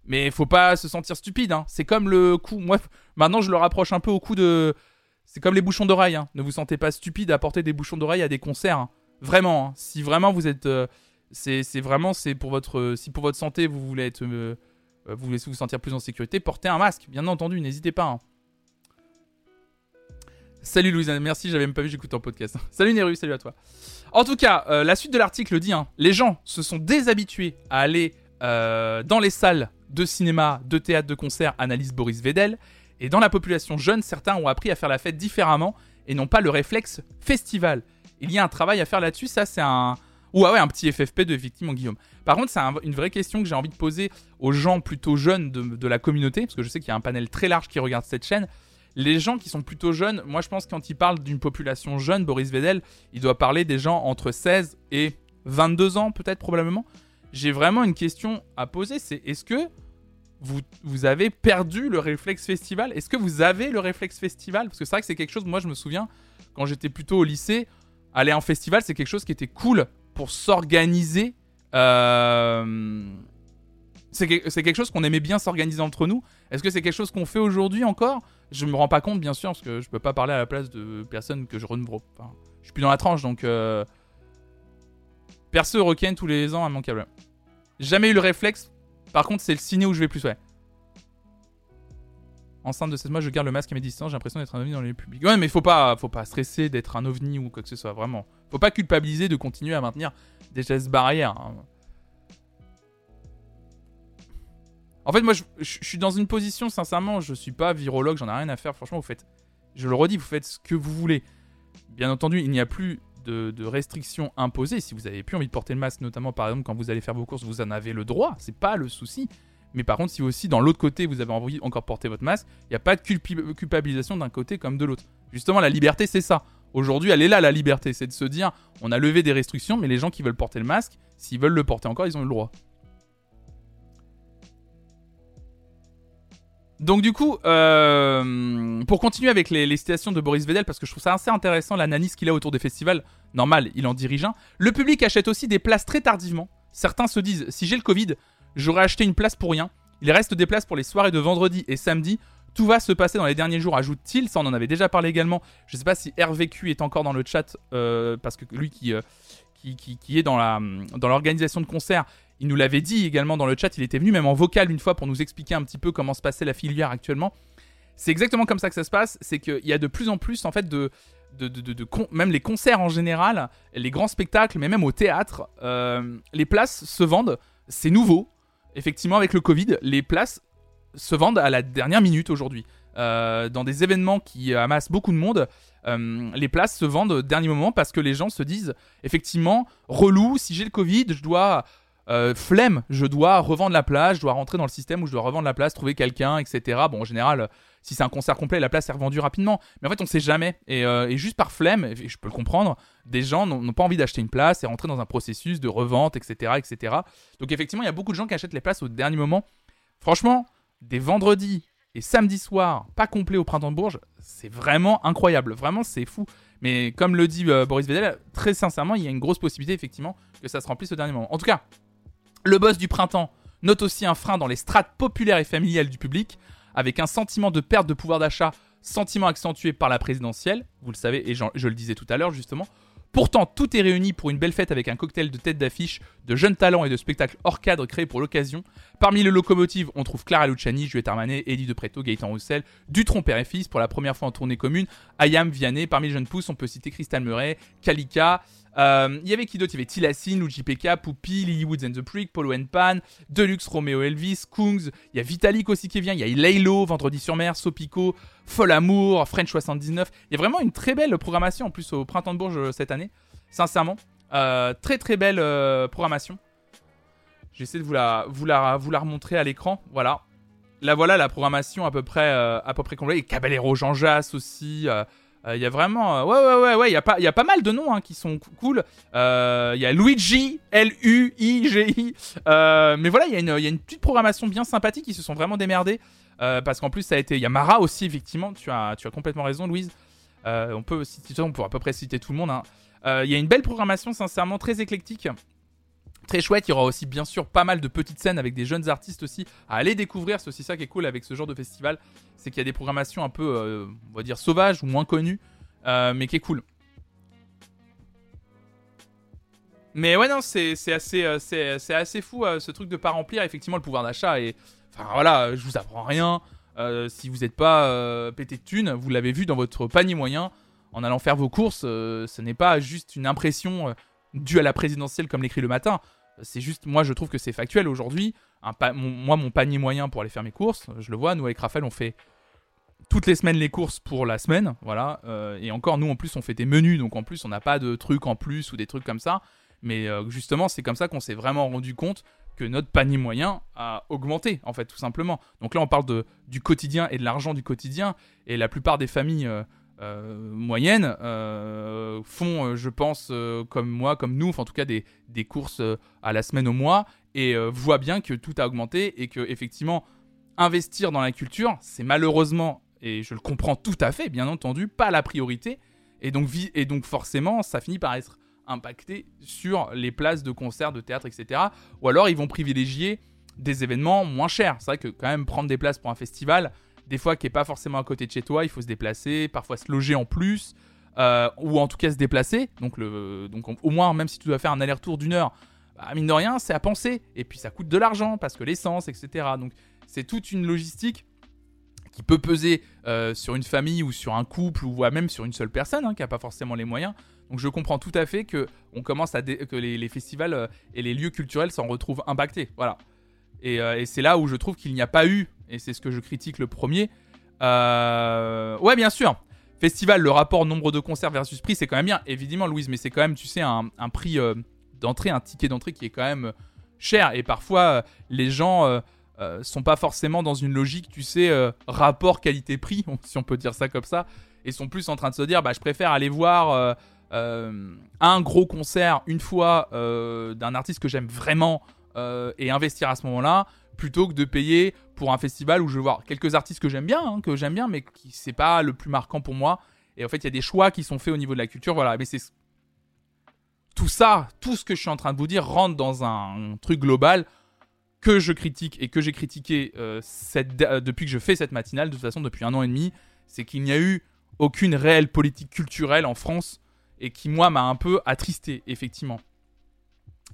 mais faut pas se sentir stupide. Hein. C'est comme le coup. Moi, maintenant, je le rapproche un peu au coup de. C'est comme les bouchons d'oreille. Hein. Ne vous sentez pas stupide à porter des bouchons d'oreille à des concerts. Vraiment. Si vraiment vous êtes c'est vraiment c'est pour votre si pour votre santé vous voulez être euh, vous voulez vous sentir plus en sécurité, portez un masque, bien entendu, n'hésitez pas. Hein. Salut Louise, merci, j'avais même pas vu, j'écoute en podcast. salut Neru, salut à toi. En tout cas, euh, la suite de l'article dit, hein, les gens se sont déshabitués à aller euh, dans les salles de cinéma, de théâtre, de concert, analyse Boris Vedel. Et dans la population jeune, certains ont appris à faire la fête différemment et n'ont pas le réflexe festival. Il y a un travail à faire là-dessus, ça c'est un, ou ah ouais, un petit FFP de effectivement Guillaume. Par contre, c'est une vraie question que j'ai envie de poser aux gens plutôt jeunes de, la communauté, parce que je sais qu'il y a un panel très large qui regarde cette chaîne. Les gens qui sont plutôt jeunes, moi je pense quand il parle d'une population jeune, Boris Vedel, il doit parler des gens entre 16 et 22 ans, peut-être probablement. J'ai vraiment une question à poser, c'est est-ce que vous, vous, avez perdu le réflexe festival? Est-ce que vous avez le réflexe festival? Parce que c'est vrai que c'est quelque chose, moi je me souviens, quand j'étais plutôt au lycée, aller en festival, c'est quelque chose qui était cool pour s'organiser. Euh, c'est quelque chose qu'on aimait bien s'organiser entre nous. Est-ce que c'est quelque chose qu'on fait aujourd'hui encore? Je me rends pas compte, bien sûr, parce que je peux pas parler à la place de personnes que je renouveau. Je suis plus dans la tranche, donc. Euh... Perso Rock'n tous les ans, immanquable. Jamais eu le réflexe. Par contre, c'est le ciné où je vais plus, ouais. Enceinte de 16 mois, je garde le masque à mes distances. J'ai l'impression d'être un ovni dans les publics. Ouais, mais faut pas, faut pas stresser d'être un ovni ou quoi que ce soit, vraiment. Faut pas culpabiliser de continuer à maintenir des gestes barrières. Hein. En fait, moi, je, suis dans une position, sincèrement, je suis pas virologue, j'en ai rien à faire. Franchement, vous faites, je le redis, vous faites ce que vous voulez. Bien entendu, il n'y a plus de, de, restrictions imposées. Si vous avez plus envie de porter le masque, notamment par exemple quand vous allez faire vos courses, vous en avez le droit. C'est pas le souci. Mais par contre, si aussi dans l'autre côté vous avez envie encore porter votre masque, il n'y a pas de culpabilisation d'un côté comme de l'autre. Justement, la liberté, c'est ça. Aujourd'hui, elle est là, la liberté. C'est de se dire, on a levé des restrictions, mais les gens qui veulent porter le masque, s'ils veulent le porter encore, ils ont le droit. Donc du coup, euh, pour continuer avec les, citations de Boris Vedel, parce que je trouve ça assez intéressant l'analyse qu'il a autour des festivals, normal, il en dirige un, le public achète aussi des places très tardivement. Certains se disent, si j'ai le Covid, j'aurais acheté une place pour rien. Il reste des places pour les soirées de vendredi et samedi. Tout va se passer dans les derniers jours, ajoute-t-il. Ça, on en avait déjà parlé également. Je ne sais pas si RVQ est encore dans le chat, euh, parce que lui qui, euh, qui, qui, est dans l'organisation dans de concerts, il nous l'avait dit également dans le chat, il était venu même en vocal une fois pour nous expliquer un petit peu comment se passait la filière actuellement. C'est exactement comme ça que ça se passe, c'est qu'il y a de plus en plus en fait de, de, de, même les concerts en général, les grands spectacles, mais même au théâtre, euh, les places se vendent, c'est nouveau. Effectivement, avec le Covid, les places se vendent à la dernière minute aujourd'hui. Euh, dans des événements qui amassent beaucoup de monde, euh, les places se vendent au dernier moment parce que les gens se disent effectivement relou si j'ai le Covid je dois euh, flemme, je dois revendre la place, je dois rentrer dans le système où je dois revendre la place, trouver quelqu'un, etc. Bon, en général, si c'est un concert complet, la place est revendue rapidement. Mais en fait, on ne sait jamais. Euh, et, juste par flemme, et je peux le comprendre, des gens n'ont pas envie d'acheter une place et rentrer dans un processus de revente, etc., etc. Donc effectivement, il y a beaucoup de gens qui achètent les places au dernier moment. Franchement, des vendredis et samedis soirs, pas complet au printemps de Bourges, c'est vraiment incroyable. Vraiment, c'est fou. Mais comme le dit euh, Boris Vedel, très sincèrement, il y a une grosse possibilité, effectivement, que ça se remplisse au dernier moment. En tout cas, le boss du printemps note aussi un frein dans les strates populaires et familiales du public, avec un sentiment de perte de pouvoir d'achat, sentiment accentué par la présidentielle, vous le savez, et je le disais tout à l'heure justement, Pourtant, tout est réuni pour une belle fête avec un cocktail de tête d'affiche, de jeunes talents et de spectacles hors cadre créés pour l'occasion. Parmi les locomotives, on trouve Clara Luciani, Juliette Armanet, Eddie De Preto, Gaëtan Roussel, Dutron père et fils pour la première fois en tournée commune, Ayam Vianney. Parmi les jeunes pousses, on peut citer Crystal Murray, Kalika, il y avait qui d'autre? Il y avait Tilassine, Luigi Pekka, Poupy, Lilywood and the Prick, Polo and Pan, Deluxe, Romeo Elvis, Kungs. Il y a Vitalik aussi qui vient. Il y a Laylo, Vendredi sur mer, Sopico, Fol Amour, French 79. Il y a vraiment une très belle programmation en plus au Printemps de Bourges euh, cette année. Sincèrement. Euh, très très belle programmation. J'essaie de vous la, vous, la, vous la remontrer à l'écran. Voilà. Là voilà la programmation à peu près, à peu près complète. Et Caballero Jean Jass aussi. Il euh, y a vraiment. Euh, ouais, ouais, ouais, ouais. Il y, a pas, y a pas mal de noms hein, qui sont cool. Il euh, y a Luigi, L-U-I-G-I. mais voilà, il y, y, a une petite programmation bien sympathique. Ils se sont vraiment démerdés. parce qu'en plus, ça a été. Il y a Mara aussi, effectivement. Tu as, tu as complètement raison, Louise. on peut citer, on peut à peu près citer tout le monde. Il hein. y a une belle programmation, sincèrement, très éclectique très chouette. Il y aura aussi bien sûr pas mal de petites scènes avec des jeunes artistes aussi à aller découvrir. C'est aussi ça qui est cool avec ce genre de festival, c'est qu'il y a des programmations un peu, euh, on va dire, sauvages ou moins connues, euh, mais qui est cool. Mais ouais, non, c'est assez, euh, assez fou ce truc de pas remplir effectivement le pouvoir d'achat. Et enfin voilà, je vous apprends rien. si vous n'êtes pas pété de thunes, vous l'avez vu dans votre panier moyen en allant faire vos courses. ce n'est pas juste une impression due à la présidentielle comme l'écrit le matin. C'est juste, moi je trouve que c'est factuel aujourd'hui. moi, mon panier moyen pour aller faire mes courses, je le vois, nous avec Raphaël, on fait toutes les semaines les courses pour la semaine, voilà. Euh, et encore, nous en plus, on fait des menus, donc en plus, on n'a pas de trucs en plus ou des trucs comme ça. Mais euh, justement, c'est comme ça qu'on s'est vraiment rendu compte que notre panier moyen a augmenté, en fait, tout simplement. Donc là, on parle de, du quotidien et de l'argent du quotidien. Et la plupart des familles euh, euh, moyennes euh, font, euh, je pense, comme moi, comme nous, en tout cas des, des courses à la semaine au mois, et voient bien que tout a augmenté et que effectivement investir dans la culture, c'est malheureusement, et je le comprends tout à fait, bien entendu, pas la priorité, et donc, et donc forcément, ça finit par être impacté sur les places de concerts, de théâtre, etc. Ou alors ils vont privilégier des événements moins chers. C'est vrai que quand même prendre des places pour un festival, des fois qui est pas forcément à côté de chez toi, il faut se déplacer, parfois se loger en plus, euh, ou en tout cas se déplacer. Donc, le, donc au moins, même si tu dois faire un aller-retour d'une heure, bah, mine de rien, c'est à penser. Et puis ça coûte de l'argent parce que l'essence, etc. Donc c'est toute une logistique qui peut peser euh, sur une famille ou sur un couple ou même sur une seule personne hein, qui n'a pas forcément les moyens. Donc je comprends tout à fait que on commence à que les, festivals euh, et les lieux culturels s'en retrouvent impactés. Voilà. Et, et c'est là où je trouve qu'il n'y a pas eu et c'est ce que je critique le premier. Euh, ouais, bien sûr. Festival, le rapport nombre de concerts versus prix, c'est quand même bien, évidemment, Louise, mais c'est quand même, tu sais, un, prix euh, d'entrée, un ticket d'entrée qui est quand même cher. Et parfois, euh, les gens sont pas forcément dans une logique, tu sais, rapport qualité-prix, si on peut dire ça comme ça, et sont plus en train de se dire, bah, je préfère aller voir un gros concert une fois d'un artiste que j'aime vraiment et investir à ce moment-là plutôt que de payer pour un festival où je vais voir quelques artistes que j'aime bien, hein, que j'aime bien, mais qui c'est pas le plus marquant pour moi. Et en fait, il y a des choix qui sont faits au niveau de la culture, voilà. Mais c'est tout ça, tout ce que je suis en train de vous dire rentre dans un truc global que je critique et que j'ai critiqué euh, euh, depuis que je fais cette matinale, de toute façon depuis un an et demi, c'est qu'il n'y a eu aucune réelle politique culturelle en France et qui, moi, m'a un peu attristé, effectivement.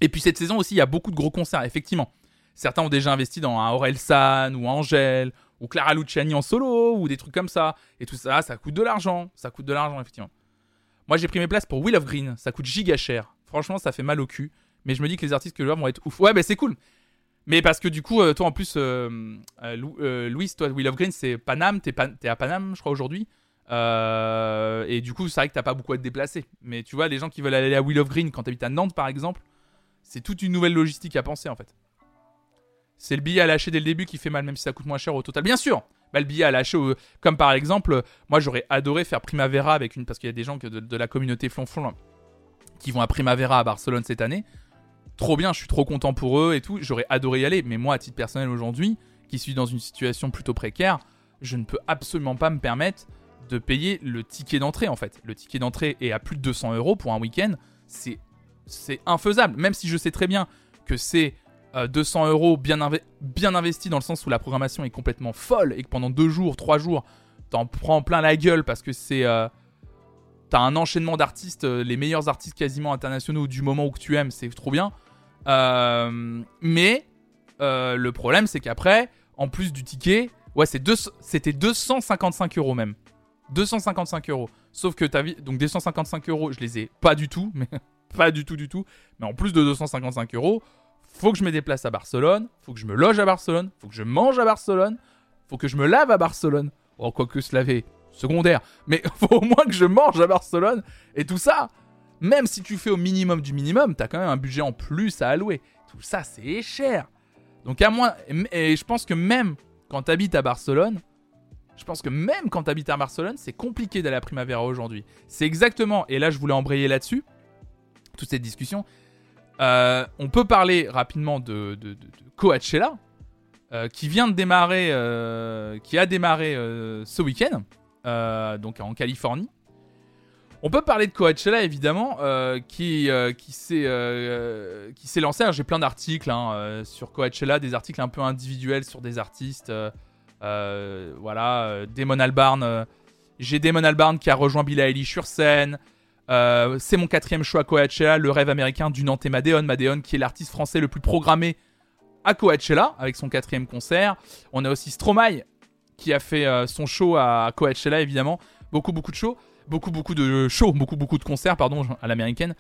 Et puis cette saison aussi, il y a beaucoup de gros concerts, effectivement. Certains ont déjà investi dans un Aurel San ou Angèle ou Clara Luciani en solo ou des trucs comme ça. Et tout ça, ça coûte de l'argent. Ça coûte de l'argent, effectivement. Moi, j'ai pris mes places pour Will of Green. Ça coûte giga cher. Franchement, ça fait mal au cul. Mais je me dis que les artistes que je vois vont être ouf. Ouais, bah c'est cool. Mais parce que du coup, euh, toi en plus, euh, euh, Louis, toi, Will of Green, c'est Paname. T'es, es à Paname, je crois, aujourd'hui. et du coup, c'est vrai que t'as pas beaucoup à te déplacer. Mais tu vois, les gens qui veulent aller à Will of Green quand t'habites à Nantes, par exemple, c'est toute une nouvelle logistique à penser en fait. C'est le billet à lâcher dès le début qui fait mal, même si ça coûte moins cher au total. Bien sûr, bah, le billet à lâcher, comme par exemple, moi j'aurais adoré faire Primavera avec une, parce qu'il y a des gens de, de la communauté Flonflon qui vont à Primavera à Barcelone cette année. Trop bien, je suis trop content pour eux et tout. J'aurais adoré y aller, mais moi, à titre personnel aujourd'hui, qui suis dans une situation plutôt précaire, je ne peux absolument pas me permettre de payer le ticket d'entrée en fait. Le ticket d'entrée est à plus de 200 euros pour un week-end. C'est c'est infaisable. Même si je sais très bien que c'est 200 euh, euros bien, bien investis dans le sens où la programmation est complètement folle et que pendant deux jours, trois jours, t'en prends plein la gueule parce que c'est. Euh, t'as un enchaînement d'artistes, euh, les meilleurs artistes quasiment internationaux du moment où tu aimes, c'est trop bien. mais le problème, c'est qu'après, en plus du ticket, c'était 255 euros même. 255 euros. Sauf que ta vie. Donc, 255 euros, je les ai pas du tout, mais pas du tout, du tout. Mais en plus de 255 euros, faut que je me déplace à Barcelone, faut que je me loge à Barcelone, faut que je mange à Barcelone, faut que je me lave à Barcelone. Oh, quoique se laver, secondaire. Mais faut au moins que je mange à Barcelone. Et tout ça, même si tu fais au minimum du minimum, t'as quand même un budget en plus à allouer. Tout ça, c'est cher. Donc à moins... Et je pense que même quand t'habites à Barcelone, je pense que même quand t'habites à Barcelone, c'est compliqué d'aller à Primavera aujourd'hui. C'est exactement, et là je voulais embrayer là-dessus, toute cette discussion. Euh, on peut parler rapidement de, Coachella, euh, qui vient de démarrer, euh, qui a démarré ce week-end, donc en Californie. On peut parler de Coachella évidemment, qui, qui s'est lancé. J'ai plein d'articles hein, sur Coachella, des articles un peu individuels sur des artistes. Voilà, Damon Albarn. J'ai Damon Albarn qui a rejoint Billie Eilish sur scène. Euh, c'est mon quatrième choix à Coachella, le rêve américain du Nantais Madeon. Qui est l'artiste français le plus programmé à Coachella avec son quatrième concert. On a aussi Stromae qui a fait euh, son show à Coachella évidemment. Beaucoup beaucoup de shows, beaucoup beaucoup de shows, beaucoup beaucoup de concerts pardon à l'américaine.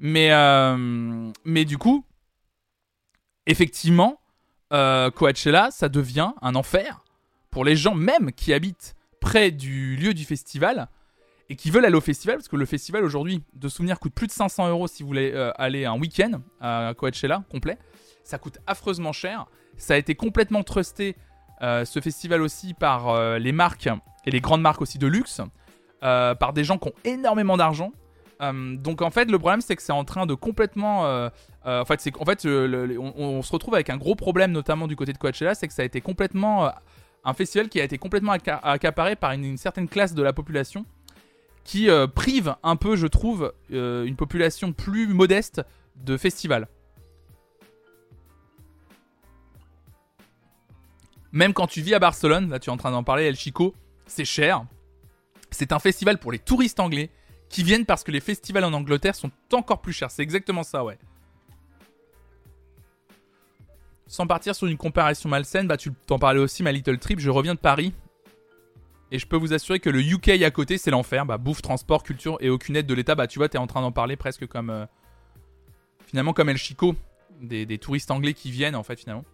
Mais euh, mais du coup, effectivement, Coachella ça devient un enfer pour les gens même qui habitent près du lieu du festival et qui veulent aller au festival, parce que le festival aujourd'hui, de souvenir, coûte plus de 500 euros si vous voulez euh, aller un week-end à Coachella complet. Ça coûte affreusement cher. Ça a été complètement trusté, euh, ce festival aussi, par euh, les marques et les grandes marques aussi de luxe, par des gens qui ont énormément d'argent. donc en fait, le problème, c'est que c'est en train de complètement... en fait, en fait on, se retrouve avec un gros problème, notamment du côté de Coachella, c'est que ça a été complètement... un festival qui a été complètement accaparé par une certaine classe de la population qui euh, prive un peu, je trouve, euh, une population plus modeste de festivals. Même quand tu vis à Barcelone, là tu es en train d'en parler, El Chico, c'est cher. C'est un festival pour les touristes anglais qui viennent parce que les festivals en Angleterre sont encore plus chers. C'est exactement ça, ouais. Sans partir sur une comparaison malsaine, bah tu t'en parlais aussi, ma Little Trip. Je reviens de Paris et je peux vous assurer que le UK à côté, c'est l'enfer. Bah, bouffe, transport, culture et aucune aide de l'État. Bah, tu vois, t'es en train d'en parler presque comme. Euh, finalement, comme El Chico. Des, touristes anglais qui viennent, en fait, finalement.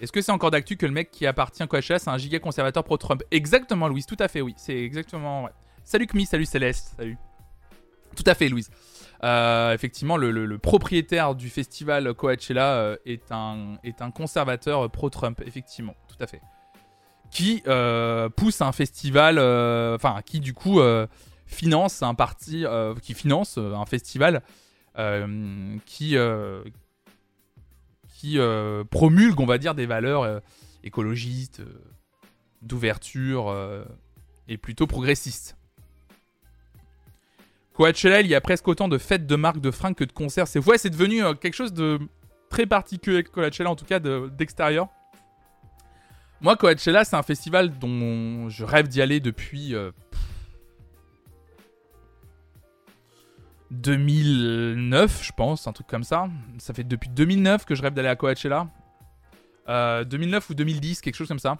Est-ce que c'est encore d'actu que le mec qui appartient à Coachella, c'est un giga conservateur pro-Trump? Exactement, Louise, tout à fait, oui. C'est exactement. Salut Kmi, salut Céleste, salut. Tout à fait, Louise. Euh, effectivement, le, propriétaire du festival Coachella euh, est, un, conservateur pro-Trump, effectivement, tout à fait qui euh, pousse un festival, enfin qui du coup finance un parti, qui finance un festival qui promulgue, on va dire, des valeurs écologistes, d'ouverture et plutôt progressistes. Coachella, il y a presque autant de fêtes de marque de fringues que de concerts. C'est ouais, c'est devenu quelque chose de très particulier Coachella, en tout cas d'extérieur. Moi, Coachella, c'est un festival dont je rêve d'y aller depuis 2009, je pense, un truc comme ça. Ça fait depuis 2009 que je rêve d'aller à Coachella. 2009 euh, ou 2010, quelque chose comme ça.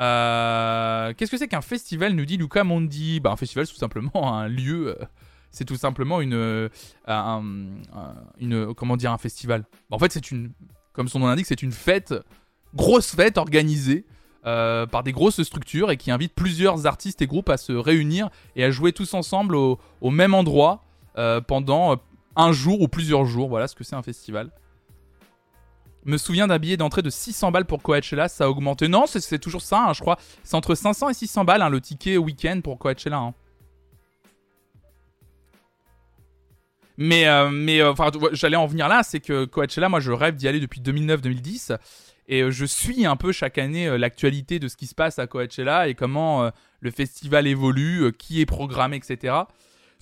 Euh, qu'est-ce que c'est qu'un festival, nous dit Luca Mondi? Bah, Un festival, c'est tout simplement un lieu. Euh, c'est tout simplement une, une. Comment dire un festival En fait, c'est une. Comme son nom l'indique, c'est une fête, grosse fête organisée par des grosses structures et qui invite plusieurs artistes et groupes à se réunir et à jouer tous ensemble au, même endroit euh, pendant euh, un jour ou plusieurs jours. Voilà ce que c'est un festival. Me souviens d'un billet d'entrée de 600 balles pour Coachella, ça a augmenté. Non, c'est toujours ça, hein, je crois. C'est entre 500 et 600 balles hein, le ticket week-end pour Coachella. Hein. Mais, euh, mais enfin, j'allais en venir là, c'est que Coachella, moi je rêve d'y aller depuis 2009-2010. Et je suis un peu chaque année l'actualité de ce qui se passe à Coachella et comment le festival évolue, qui est programmé, etc.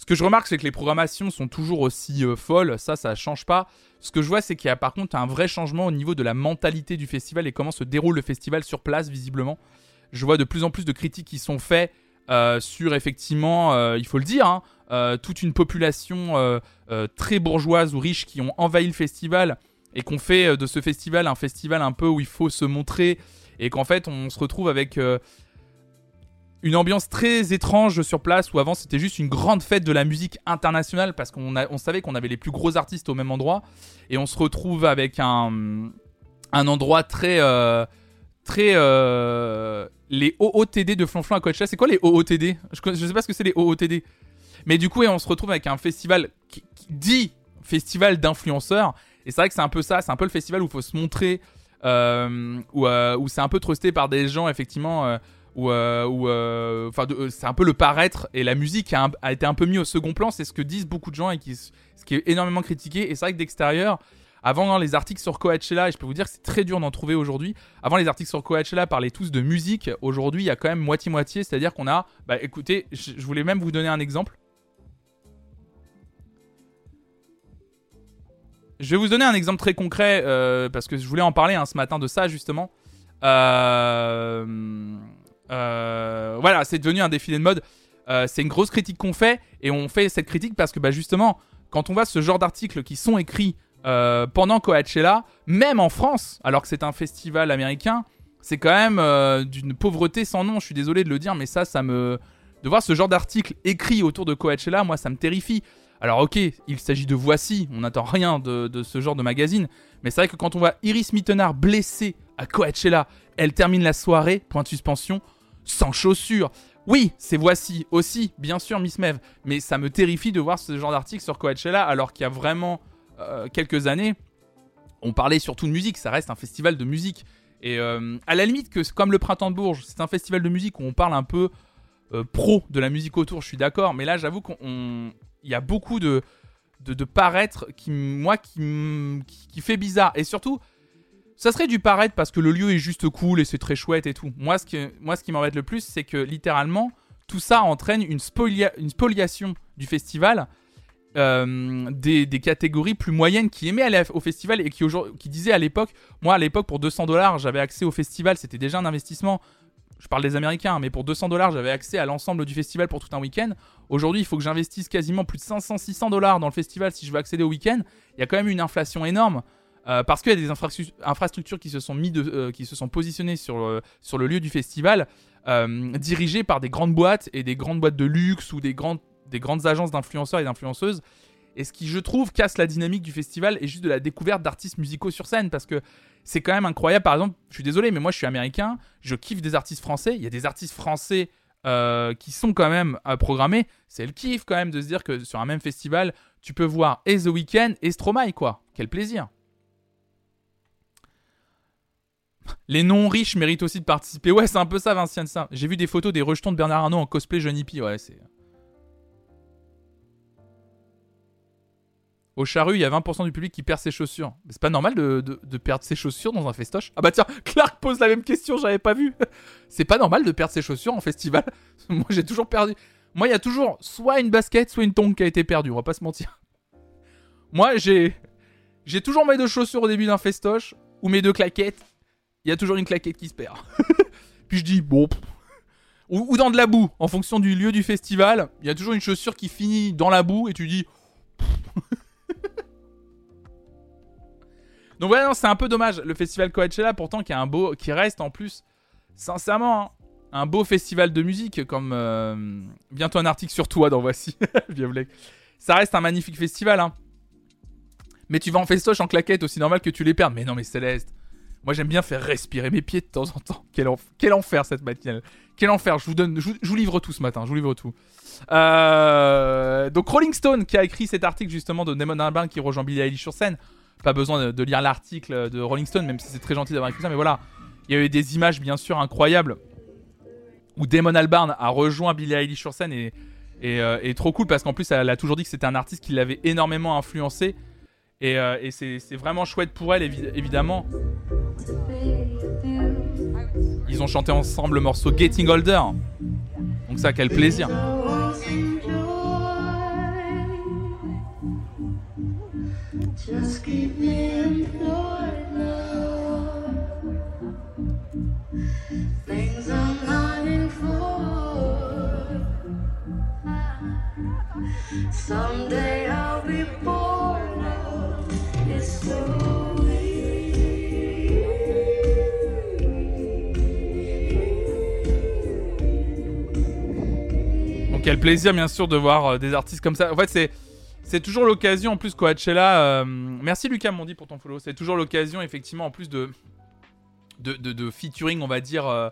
Ce que je remarque, c'est que les programmations sont toujours aussi euh, folles. Ça, ça change pas. Ce que je vois, c'est qu'il y a par contre un vrai changement au niveau de la mentalité du festival et comment se déroule le festival sur place, visiblement. Je vois de plus en plus de critiques qui sont faites euh, sur effectivement, euh, il faut le dire, hein, toute une population très bourgeoise ou riche qui ont envahi le festival et qu'on fait de ce festival un festival un peu où il faut se montrer et qu'en fait on se retrouve avec une ambiance très étrange sur place où avant c'était juste une grande fête de la musique internationale parce qu'on on savait qu'on avait les plus gros artistes au même endroit. Et on se retrouve avec un, endroit très euh, très euh, les OOTD de Flonflon à Coachella. C'est quoi les OOTD je, je sais pas ce que c'est les OOTD mais du coup et on se retrouve avec un festival dit festival d'influenceurs. Et c'est vrai que c'est un peu ça c'est un peu le festival où il faut se montrer euh, où c'est un peu trusté par des gens effectivement ou euh, euh, euh, c'est un peu le paraître et la musique a, été un peu mis au second plan. C'est ce que disent beaucoup de gens et qui, ce qui est énormément critiqué. Et c'est vrai que d'extérieur avant les articles sur Coachella et je peux vous dire que c'est très dur d'en trouver aujourd'hui. Avant les articles sur Coachella parlaient tous de musique. Aujourd'hui il y a quand même moitié moitié c'est à dire qu'on a bah écoutez je, voulais même vous donner un exemple. Je vais vous donner un exemple très concret parce que je voulais en parler hein, ce matin de ça justement. Euh, voilà, c'est devenu un défilé de mode. Euh, c'est une grosse critique qu'on fait et on fait cette critique parce que bah, justement, quand on voit ce genre d'articles qui sont écrits euh, pendant Coachella, même en France, alors que c'est un festival américain, c'est quand même d'une pauvreté sans nom. Je suis désolé de le dire, mais ça, ça me. De voir ce genre d'article écrit autour de Coachella, moi, ça me terrifie. Alors, ok, il s'agit de Voici, on n'attend rien de, de, ce genre de magazine, mais c'est vrai que quand on voit Iris Mittenard blessée à Coachella, elle termine la soirée, point de suspension, sans chaussures. Oui, c'est voici aussi, bien sûr, Miss Mev, mais ça me terrifie de voir ce genre d'article sur Coachella alors qu'il y a vraiment euh, quelques années, on parlait surtout de musique, ça reste un festival de musique. Et euh, à la limite que comme le Printemps de Bourges, c'est un festival de musique où on parle un peu euh, pro de la musique autour, je suis d'accord, mais là j'avoue qu'il y a beaucoup de, de, paraître qui, moi, qui fait bizarre. Et surtout, ça serait du paraître parce que le lieu est juste cool et c'est très chouette et tout. Moi, ce qui, moi, m'embête le plus, c'est que littéralement, tout ça entraîne une, spoliation du festival. Euh, des, catégories plus moyennes qui aimaient au festival et qui, qui disaient à l'époque, moi à l'époque pour 200 dollars j'avais accès au festival, c'était déjà un investissement. Je parle des Américains, mais pour 200 dollars j'avais accès à l'ensemble du festival pour tout un week-end. Aujourd'hui il faut que j'investisse quasiment plus de 500-600 dollars dans le festival si je veux accéder au week-end. Il y a quand même une inflation énorme. Euh, parce qu'il y a des infrastructures qui se sont, mis euh, qui se sont positionnées sur, euh, sur le lieu du festival, dirigées par des grandes boîtes et des grandes boîtes de luxe ou des grandes, des grandes agences d'influenceurs et d'influenceuses. Et ce qui, je trouve, casse la dynamique du festival et juste de la découverte d'artistes musicaux sur scène. Parce que c'est quand même incroyable. Par exemple, je suis désolé, mais moi je suis américain, je kiffe des artistes français. Il y a des artistes français qui sont quand même programmés. C'est le kiff quand même de se dire que sur un même festival, tu peux voir et The Weeknd et Stromae, quoi. Quel plaisir. Les non-riches méritent aussi de participer. Ouais, c'est un peu ça, Vinciane, ça. J'ai vu des photos des rejetons de Bernard Arnault en cosplay Johnny P. Ouais, c'est. Au charru, il y a 20% du public qui perd ses chaussures. Mais c'est pas normal de perdre ses chaussures dans un festoche Ah bah tiens, Clark pose la même question, j'avais pas vu. c'est pas normal de perdre ses chaussures en festival. Moi j'ai toujours perdu. Moi il y a toujours soit une basket, soit une tongue qui a été perdue, on va pas se mentir. Moi j'ai j'ai toujours mes deux chaussures au début d'un festoche, ou mes deux claquettes. Il y a toujours une claquette qui se perd. Puis je dis, bon. Ou, dans de la boue, en fonction du lieu du festival, il y a toujours une chaussure qui finit dans la boue et tu dis. Donc voilà, non, c'est un peu dommage. Le festival Coachella, pourtant, qui, a un beau, qui reste en plus, sincèrement, hein, un beau festival de musique, comme euh, bientôt un article sur toi dans Voici. Ça reste un magnifique festival, hein. Mais tu vas en festoche en claquette, aussi normal que tu les perdes. Mais non, mais Céleste, moi j'aime bien faire respirer mes pieds de temps en temps. Quel, enf- quel enfer cette matinale. Quel enfer, je vous donne, je vous, livre tout ce matin, je vous livre tout. Euh, donc Rolling Stone qui a écrit cet article justement de Damon Albarn qui rejoint Billie Eilish sur scène. Pas besoin de, de lire l'article de Rolling Stone, même si c'est très gentil d'avoir écrit ça, mais voilà. Il y a eu des images bien sûr incroyables où Damon Albarn a rejoint Billie Eilish sur scène et, et, euh, et trop cool parce qu'en plus elle a toujours dit que c'était un artiste qui l'avait énormément influencé et, euh, c'est vraiment chouette pour elle évi- évidemment. Ils ont chanté ensemble le morceau Getting Older. Donc ça, quel plaisir. Someday I'll be born quel plaisir bien sûr de voir euh, des artistes comme ça. En fait c'est toujours l'occasion en plus Coachella. euh, merci Lucas Mondi pour ton follow. C'est toujours l'occasion effectivement en plus de de, de, featuring on va dire euh,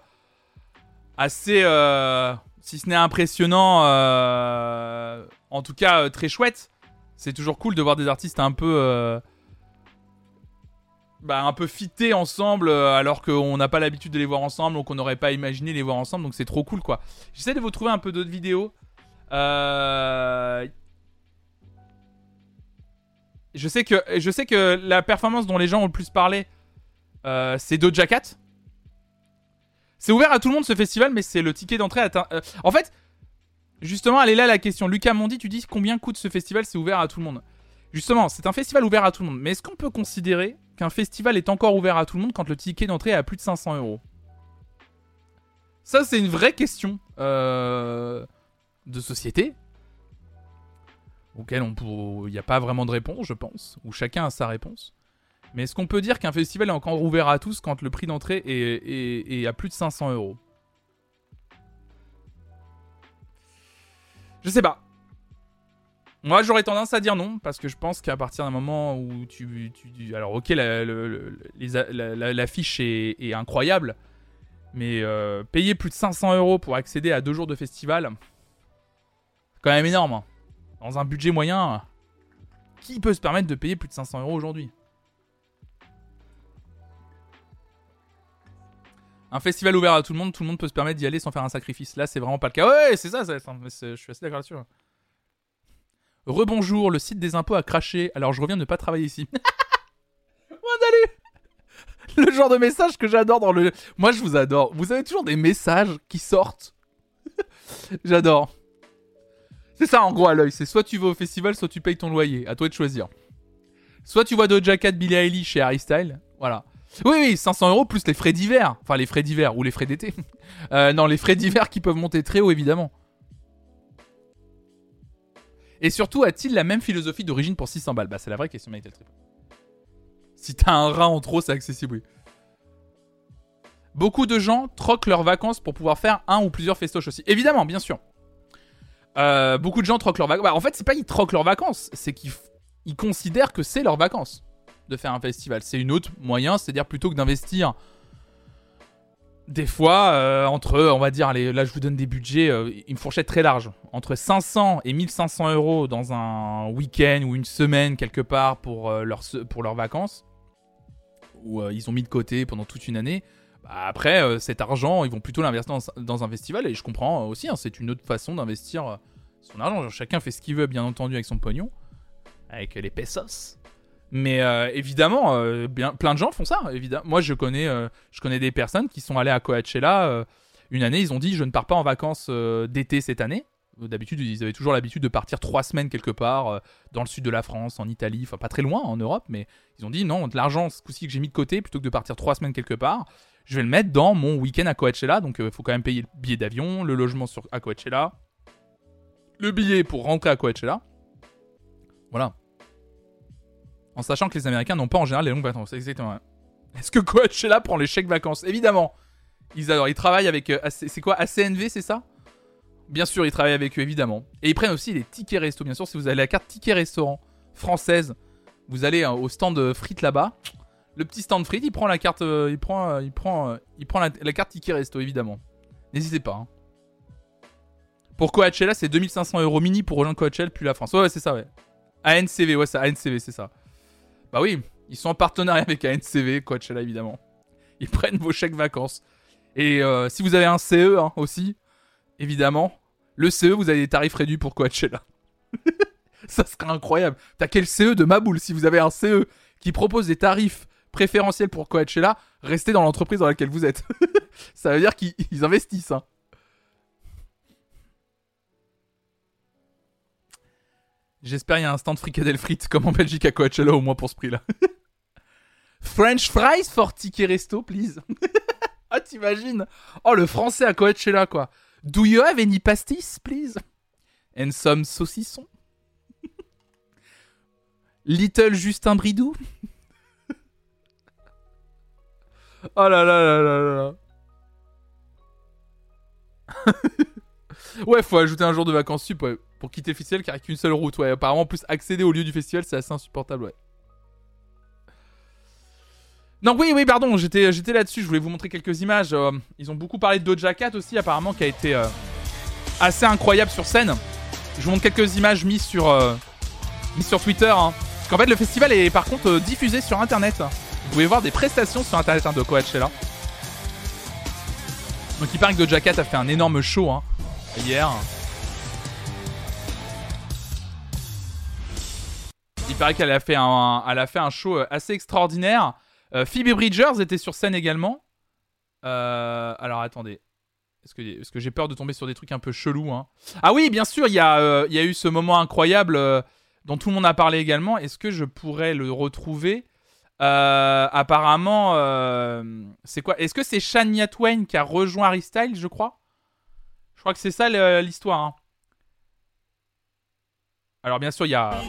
assez si ce n'est impressionnant en tout cas très chouette. C'est toujours cool de voir des artistes un peu bah, un peu fités ensemble euh, alors qu'on n'a pas l'habitude de les voir ensemble donc on n'aurait pas imaginé les voir ensemble donc c'est trop cool quoi. J'essaie de vous trouver un peu d'autres vidéos. Euh, Je sais que la performance dont les gens ont le plus parlé, euh, c'est Doja Cat. C'est ouvert à tout le monde ce festival, mais c'est le ticket d'entrée atteint. euh, en fait, justement, elle est là la question. Lucas Mondi, tu dis combien coûte ce festival? C'est ouvert à tout le monde. Justement, c'est un festival ouvert à tout le monde. Mais est-ce qu'on peut considérer qu'un festival est encore ouvert à tout le monde quand le ticket d'entrée est à plus de 500 euros Ça, c'est une vraie question euh, de société auquel il n'y a pas vraiment de réponse, je pense, où chacun a sa réponse. Mais est-ce qu'on peut dire qu'un festival est encore ouvert à tous quand le prix d'entrée est, est- est à plus de 500 euros? Je sais pas. Moi, j'aurais tendance à dire non, parce que je pense qu'à partir d'un moment où tu... tu- alors, ok, la, la- est, incroyable, mais euh, payer plus de 500 euros pour accéder à deux jours de festival, c'est quand même énorme. hein. Dans un budget moyen, qui peut se permettre de payer plus de 500 euros aujourd'hui? Un festival ouvert à tout le monde, tout le monde peut se permettre d'y aller sans faire un sacrifice. Là, c'est vraiment pas le cas. Ouais, c'est ça, ça, je suis assez d'accord là-dessus. Rebonjour, le site des impôts a craché, alors je reviens de ne pas travailler ici. Le genre de message que j'adore dans le. Moi, je vous adore. Vous avez toujours des messages qui sortent. j'adore. C'est ça en gros à l'œil. C'est soit tu vas au festival, soit tu payes ton loyer. À toi de choisir. Soit tu vois Doja Cat, Billie Eilish chez Harry Style. Voilà. Oui, oui, 500 euros plus les frais d'hiver. Enfin, les frais d'hiver ou les frais d'été. Euh, non, les frais d'hiver qui peuvent monter très haut, évidemment. Et surtout, a-t-il la même philosophie d'origine pour 600 balles? Bah, c'est la vraie question, Trip. Si t'as un rat en trop, c'est accessible, oui. Beaucoup de gens troquent leurs vacances pour pouvoir faire un ou plusieurs festoches aussi. Évidemment, bien sûr. Euh, beaucoup de gens troquent leurs vacances. Bah, en fait, c'est pas qu'ils troquent leurs vacances, c'est qu'ils considèrent que c'est leurs vacances de faire un festival. C'est une autre moyen, c'est-à-dire plutôt que d'investir des fois euh, entre, on va dire, là je vous donne des budgets, euh, une fourchette très large, entre 500 et 1500 euros dans un week-end ou une semaine quelque part pour, euh, pour leurs vacances, où euh, ils ont mis de côté pendant toute une année. Bah, après, euh, cet argent, ils vont plutôt l'investir dans, dans un festival, et je comprends aussi, hein, c'est une autre façon d'investir euh, son argent. Chacun fait ce qu'il veut, bien entendu, avec son pognon. avec les pesos. Mais euh, évidemment, euh, bien, plein de gens font ça. Évidemment. Moi, je connais, euh, je connais des personnes qui sont allées à Coachella. une année, ils ont dit Je ne pars pas en vacances d'été cette année. D'habitude, ils avaient toujours l'habitude de partir trois semaines quelque part dans le sud de la France, en Italie, enfin pas très loin en Europe, mais ils ont dit non, de l'argent ce coup-ci que j'ai mis de côté, plutôt que de partir trois semaines quelque part, je vais le mettre dans mon week-end à Coachella. Donc il faut quand même payer le billet d'avion, le logement sur, à Coachella, le billet pour rentrer à Coachella. Voilà. En sachant que les Américains n'ont pas en général les longues vacances. Exactement. Est-ce que Coachella prend les chèques vacances? Évidemment. Ils travaillent avec. euh, c'est quoi? ACNV, c'est ça? Bien sûr, ils travaillent avec eux, évidemment. Et ils prennent aussi les tickets resto. Bien sûr, si vous avez la carte ticket restaurant française, vous allez euh, au stand de frites là-bas. Le petit stand frites, il prend la carte, euh, il prend, euh, euh, la, carte ticket resto, évidemment. N'hésitez pas. hein. Pour Coachella, c'est 2500 euros mini pour rejoindre Coachella puis la France. Ouais, ouais, c'est ça, ouais. ANCV, ouais, c'est ANCV, c'est ça. Bah oui, ils sont en partenariat avec ANCV, Coachella, évidemment. Ils prennent vos chèques vacances. Et euh, si vous avez un CE hein, aussi, évidemment, le CE, vous avez des tarifs réduits pour Coachella. Ça serait incroyable. T'as quel CE de ma boule Si vous avez un CE qui propose des tarifs préférentiels pour Coachella, restez dans l'entreprise dans laquelle vous êtes. Ça veut dire qu'ils ils investissent. hein. J'espère qu'il y a un stand fricadelle frites comme en Belgique à Coachella au moins pour ce prix-là. French fries for ticket resto, please. ah, t'imagines? Oh, le français à Coachella, quoi. Do you have any pastis, please? And some saucissons Little Justin Bridou Oh là là là là là. ouais, faut ajouter un jour de vacances sup ouais, pour quitter le festival car il n'y a qu'une seule route. Ouais, apparemment, en plus accéder au lieu du festival, c'est assez insupportable, ouais. Non, oui, oui, pardon, j'étais, là-dessus. Je voulais vous montrer quelques images. Euh, ils ont beaucoup parlé de Doja Cat aussi, apparemment, qui a été euh, assez incroyable sur scène. Je vous montre quelques images mises sur, euh, mises sur Twitter. hein. Parce qu'en fait, le festival est par contre diffusé sur internet. Vous pouvez voir des prestations sur internet hein, de Coachella. Donc, il paraît que Doja Cat a fait un énorme show hein, hier. Il paraît qu'elle a fait un, a fait un show euh, assez extraordinaire. Euh, Phoebe Bridgers était sur scène également. Euh, alors attendez. Est-ce que, que j'ai peur de tomber sur des trucs un peu chelous hein? Ah oui, bien sûr, il y, a, eu ce moment incroyable dont tout le monde a parlé également. Est-ce que je pourrais le retrouver? Apparemment, c'est quoi? Est-ce que c'est Shania Twain qui a rejoint Harry je crois? Je crois que c'est ça l'histoire. hein. Alors bien sûr, il y a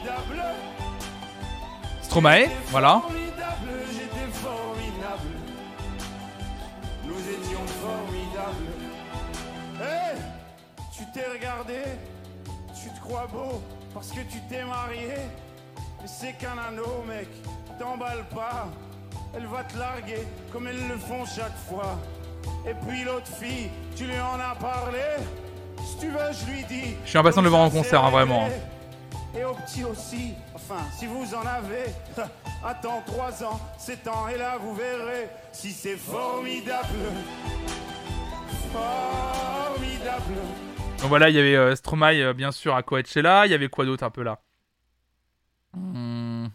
Tu t'es regardé Tu te crois beau parce que tu t'es marié Mais c'est qu'un anneau, mec. T'emballe pas. Elle va te larguer comme elles le font chaque fois. Et puis l'autre fille, tu lui en as parlé Si tu veux, je lui dis. Je suis impatient de le voir en concert, hein, vraiment, réglé. Et au petit aussi, si vous en avez, attends 3 ans, 7 ans, et là vous verrez si c'est formidable. Formidable. Donc voilà, il y avait euh, Stromae, euh, bien sûr, à Coachella. Il y avait quoi d'autre un peu là?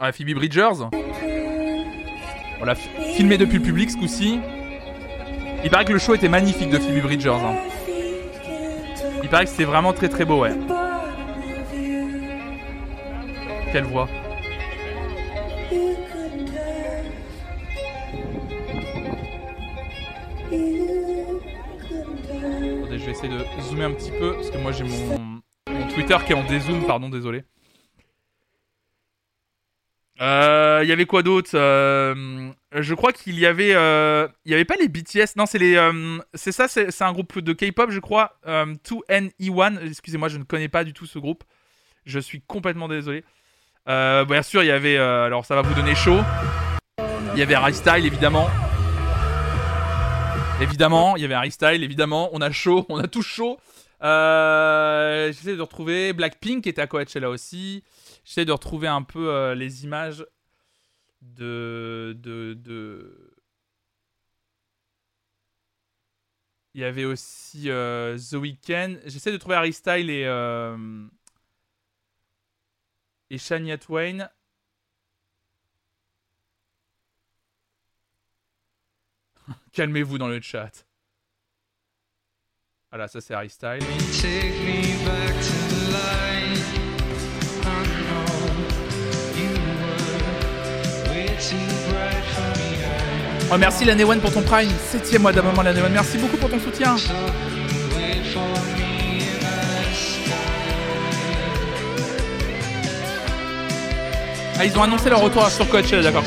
Ah, Phoebe Bridgers. Voilà, fi- filmé depuis le public ce coup-ci. Il paraît que le show était magnifique de Phoebe Bridgers. hein. Il paraît que c'était vraiment très très beau, ouais. Quelle voix. Attendez, je vais essayer de zoomer un petit peu parce que moi j'ai mon, Twitter qui est en dézoom, pardon, désolé. Euh, Il y avait quoi d'autre Euh, Je crois qu'il y avait, euh, il y avait pas les BTS, non c'est les, euh, c'est ça, c'est un groupe de K-pop, je crois, euh, 2NE1. Excusez-moi, je ne connais pas du tout ce groupe. Je suis complètement désolé. Euh, bien sûr, il y avait, euh, alors ça va vous donner chaud. Il y avait Harry Style évidemment. Évidemment, il y avait Harry Style, évidemment. On a chaud, on a tout chaud. Euh, J'essaie de retrouver Blackpink qui était à Coachella aussi. J'essaie de retrouver un peu les images de, de, de... Il y avait aussi The Weeknd. J'essaie de trouver Harry Style et... et Shania Twain. Calmez-vous dans le chat. Voilà, ça c'est Harry Styles. Oh merci l'année one pour ton prime. Septième mois d'abonnement l'année one. Merci beaucoup pour ton soutien. Ah, ils ont annoncé leur retour sur Coachella, d'accord.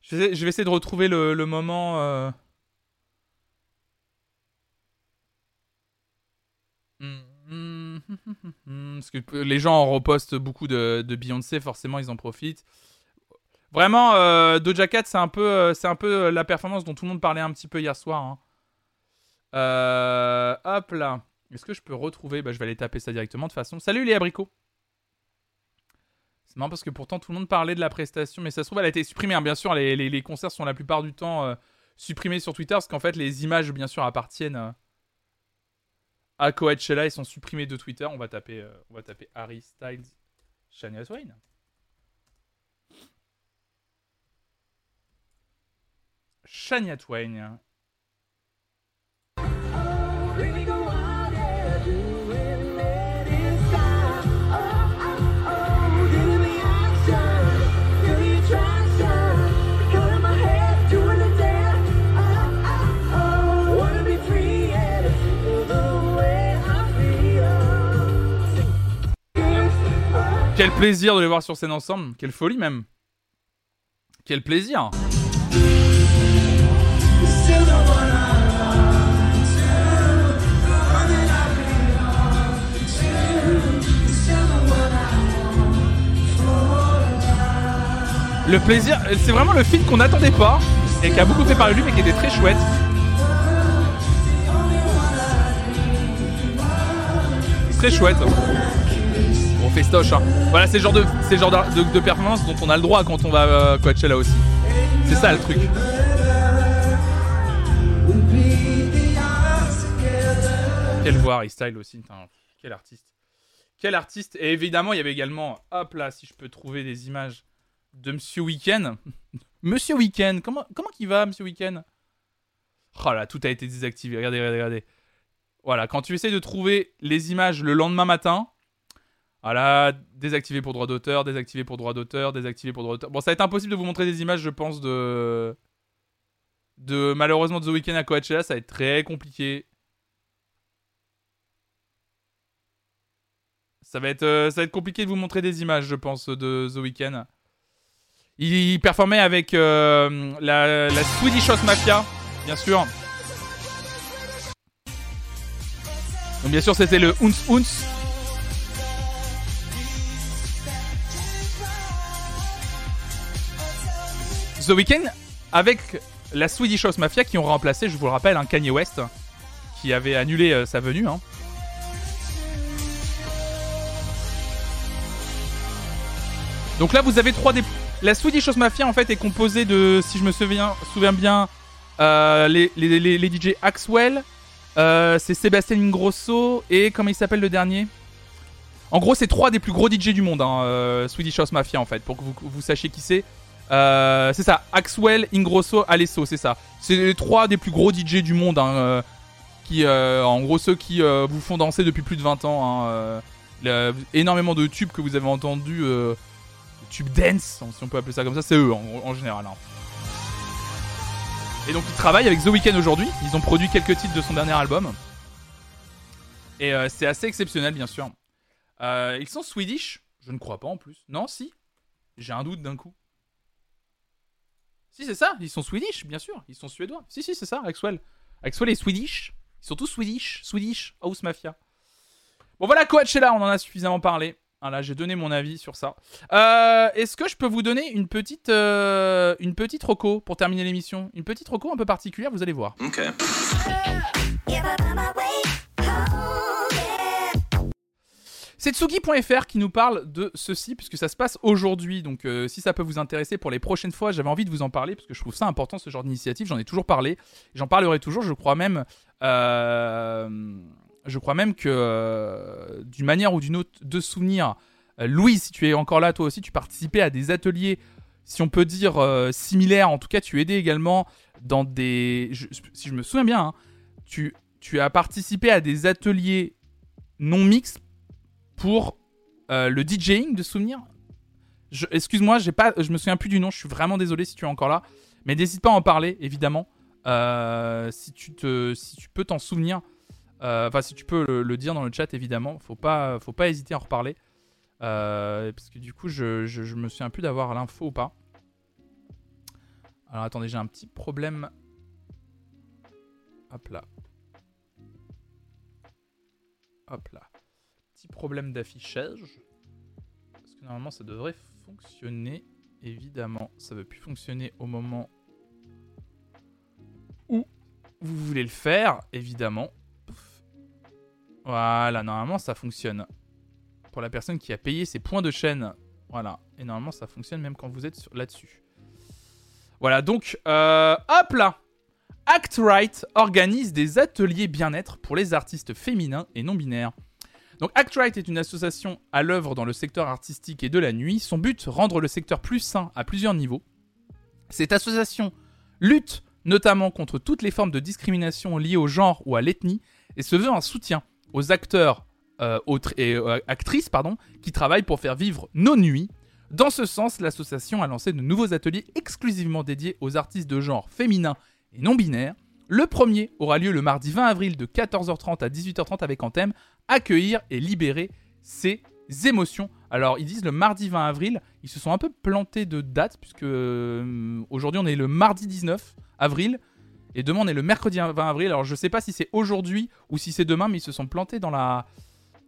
Je vais, essayer de retrouver le, moment. euh. Parce que les gens en repostent beaucoup de, Beyoncé, forcément ils en profitent. Vraiment, euh, Doja Cat, c'est un peu, euh, c'est un peu la performance dont tout le monde parlait un petit peu hier soir. hein. Hop là. Est-ce que je peux retrouver? Bah, Je vais aller taper ça directement de toute façon. Salut les abricots. C'est marrant parce que pourtant tout le monde parlait de la prestation, mais ça se trouve elle a été supprimée. hein. Bien sûr, les, concerts sont la plupart du temps euh, supprimés sur Twitter parce qu'en fait les images bien sûr appartiennent euh, à Coachella et sont supprimées de Twitter. On va taper, euh, on va taper Harry Styles, Shania Twain. Shania Twain. Quel plaisir de les voir sur scène ensemble. Quelle folie même. Quel plaisir. Le plaisir, c'est vraiment le film qu'on n'attendait pas et qui a beaucoup fait parler lui mais qui était très chouette. Très chouette. Festoche. Hein. Voilà, c'est le genre de, le genre de, performance dont on a le droit quand on va euh, Coachella aussi. C'est ça le truc. Quelle voix, Harry Style aussi. Putain, quel artiste. Quel artiste. Et évidemment, il y avait également, hop là, si je peux trouver des images de Monsieur Weekend. Monsieur Weekend, comment, comment qu'il va, Monsieur Weekend? Oh là, tout a été désactivé. Regardez, regardez, regardez. Voilà, quand tu essayes de trouver les images le lendemain matin, voilà, désactivé pour droit d'auteur, désactivé pour droit d'auteur, désactivé pour droit d'auteur. Bon, ça va être impossible de vous montrer des images, je pense, de. De malheureusement de The Weeknd à Coachella, ça va être très compliqué. Ça va être, euh, ça va compliqué de vous montrer des images, je pense, de The Weeknd. Il performait avec euh, la, la Swedish House Mafia, bien sûr. Donc bien sûr, c'était le Unz Unz. The Weeknd avec la Swedish House Mafia qui ont remplacé, je vous le rappelle, un Kanye West qui avait annulé euh, sa venue. hein. Donc là, vous avez trois des. La Swedish House Mafia en fait est composée de, si je me souviens, bien, euh, les, les, les, DJ Axwell, euh, c'est Sébastien Ingrosso et comment il s'appelle le dernier? En gros, c'est trois des plus gros DJ du monde, hein, Swedish House Mafia en fait, pour que vous, vous sachiez qui c'est. Euh, c'est ça, Axwell, Ingrosso, Alesso, c'est ça. C'est les trois des plus gros DJ du monde, hein, euh, qui, euh, en gros, ceux qui vous font danser depuis plus de 20 ans. hein, énormément de tubes que vous avez entendus, tubes dance, si on peut appeler ça comme ça, c'est eux en, général. hein. Et donc ils travaillent avec The Weeknd aujourd'hui. Ils ont produit quelques titres de son dernier album. Et c'est assez exceptionnel, bien sûr. Ils sont Swedish? Je ne crois pas en plus. Non, si J'ai un doute d'un coup. Si, c'est ça. Ils sont Swedish, bien sûr. Ils sont suédois. Si, si, c'est ça, Axwell. Axwell est Swedish. Ils sont tous Swedish. Swedish House Mafia. Bon, voilà, Coachella, on en a suffisamment parlé. Voilà, j'ai donné mon avis sur ça. Euh, Est-ce que je peux vous donner une petite, euh, une petite roco pour terminer l'émission? Une petite roco un peu particulière, vous allez voir. Ok. C'est Tsugi.fr qui nous parle de ceci, puisque ça se passe aujourd'hui. Donc, euh, si ça peut vous intéresser pour les prochaines fois, j'avais envie de vous en parler, parce que je trouve ça important, ce genre d'initiative. J'en ai toujours parlé. J'en parlerai toujours. Je crois même. euh, je crois même que, euh, d'une manière ou d'une autre, de souvenir, Louise, si tu es encore là, toi aussi, tu participais à des ateliers, si on peut dire similaires. En tout cas, tu aidais également dans des. si je me souviens bien, hein, tu as participé à des ateliers non mixtes pour euh, le DJing de souvenir. Excuse-moi, je me souviens plus du nom. Je suis vraiment désolé si tu es encore là, mais n'hésite pas à en parler, évidemment. Euh, si tu peux t'en souvenir, euh, enfin si tu peux le, dire dans le chat, évidemment. Faut pas, faut pas hésiter à en reparler. Parce que du coup, je, je, je me souviens plus d'avoir l'info ou pas. Alors attendez, j'ai un petit problème. Hop là. Hop là. Problème d'affichage. Parce que normalement, ça devrait fonctionner. Évidemment, ça ne veut plus fonctionner au moment où vous voulez le faire. Évidemment. Voilà, normalement, ça fonctionne pour la personne qui a payé ses points de chaîne. Voilà. Et normalement, ça fonctionne même quand vous êtes là-dessus. Voilà, donc, euh, hop là Act Right organise des ateliers bien-être pour les artistes féminins et non binaires. Donc Act Right est une association à l'œuvre dans le secteur artistique et de la nuit. Son but, rendre le secteur plus sain à plusieurs niveaux. Cette association lutte notamment contre toutes les formes de discrimination liées au genre ou à l'ethnie et se veut un soutien aux acteurs euh, et euh, actrices qui travaillent pour faire vivre nos nuits. Dans ce sens, l'association a lancé de nouveaux ateliers exclusivement dédiés aux artistes de genre féminin et non binaire. Le premier aura lieu le mardi 20 avril de 14h30 à 18h30 avec en thème Accueillir et libérer ses émotions. Alors ils disent le mardi 20 avril, ils se sont un peu plantés de date puisque euh, aujourd'hui on est le mardi 19 avril et demain on est le mercredi 20 avril. Alors je sais pas si c'est aujourd'hui ou si c'est demain mais ils se sont plantés dans la,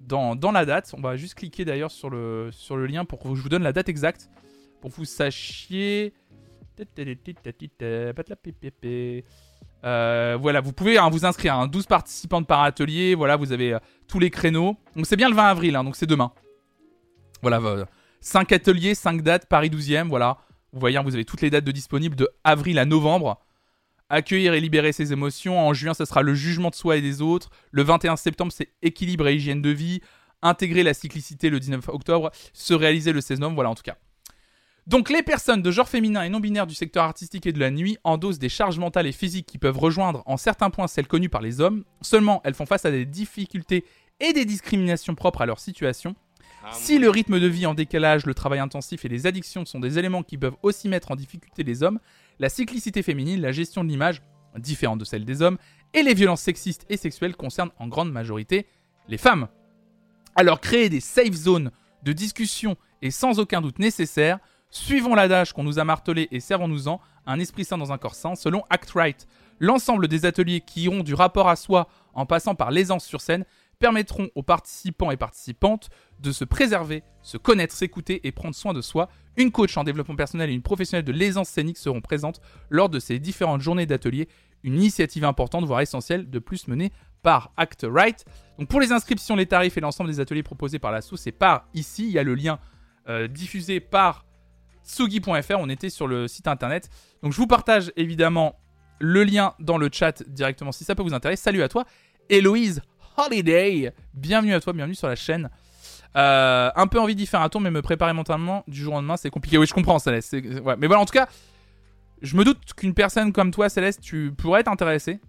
dans, dans la date. On va juste cliquer d'ailleurs sur le, sur le lien pour que je vous donne la date exacte pour que vous sachiez. Euh, voilà, vous pouvez hein, vous inscrire. hein, 12 participantes par atelier. Voilà, vous avez euh, tous les créneaux. Donc c'est bien le 20 avril, hein, donc c'est demain. Voilà, 5 ateliers, 5 dates, Paris 12e. Voilà, vous voyez, hein, vous avez toutes les dates de disponibles de avril à novembre. Accueillir et libérer ses émotions. En juin, ce sera le jugement de soi et des autres. Le 21 septembre, c'est équilibre et hygiène de vie. Intégrer la cyclicité le 19 octobre. Se réaliser le 16 novembre. Voilà, en tout cas. Donc les personnes de genre féminin et non binaire du secteur artistique et de la nuit endossent des charges mentales et physiques qui peuvent rejoindre en certains points celles connues par les hommes. Seulement, elles font face à des difficultés et des discriminations propres à leur situation. Si le rythme de vie en décalage, le travail intensif et les addictions sont des éléments qui peuvent aussi mettre en difficulté les hommes, la cyclicité féminine, la gestion de l'image, différente de celle des hommes, et les violences sexistes et sexuelles concernent en grande majorité les femmes. Alors créer des safe zones de discussion est sans aucun doute nécessaire. Suivons l'adage qu'on nous a martelé et servons-nous-en, un esprit sain dans un corps sain, selon Act Right. L'ensemble des ateliers qui iront du rapport à soi en passant par l'aisance sur scène permettront aux participants et participantes de se préserver, se connaître, s'écouter et prendre soin de soi. Une coach en développement personnel et une professionnelle de l'aisance scénique seront présentes lors de ces différentes journées d'ateliers. Une initiative importante, voire essentielle, de plus menée par Act Right. Donc pour les inscriptions, les tarifs et l'ensemble des ateliers proposés par la SOS, c'est par ici. Il y a le lien euh, diffusé par sugi.fr. On était sur le site internet. Donc je vous partage évidemment le lien dans le chat directement si ça peut vous intéresser. Salut à toi, Héloïse Holiday. Bienvenue à toi, bienvenue sur la chaîne. Euh, un peu envie d'y faire un tour, mais me préparer mentalement du jour au lendemain, c'est compliqué. Oui, je comprends, Céleste. Mais voilà, en tout cas, je me doute qu'une personne comme toi, Céleste, tu pourrais être intéressé.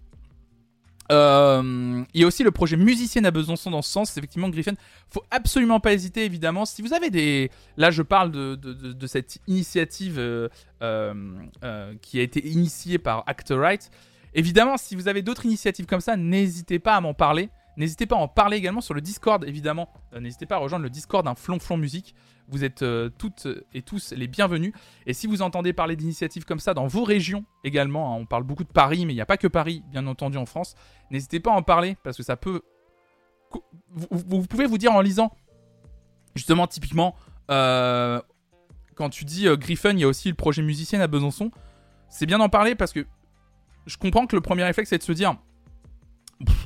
Euh, il y a aussi le projet Musicienne à Besançon dans ce sens. Effectivement, Griffin, faut absolument pas hésiter, évidemment. Si vous avez des. Là, je parle de, cette initiative euh, euh, qui a été initiée par Act Right. Évidemment, si vous avez d'autres initiatives comme ça, n'hésitez pas à m'en parler. N'hésitez pas à en parler également sur le Discord, évidemment. Euh, n'hésitez pas à rejoindre le Discord d'un Flonflon Musique. Vous êtes euh, toutes et tous les bienvenus. Et si vous entendez parler d'initiatives comme ça dans vos régions également, hein, on parle beaucoup de Paris, mais il n'y a pas que Paris, bien entendu, en France, n'hésitez pas à en parler parce que ça peut. Vous, pouvez vous dire en lisant, justement, typiquement, euh, quand tu dis euh, Griffin, il y a aussi le projet musicienne à Besançon. C'est bien d'en parler parce que je comprends que le premier réflexe c'est de se dire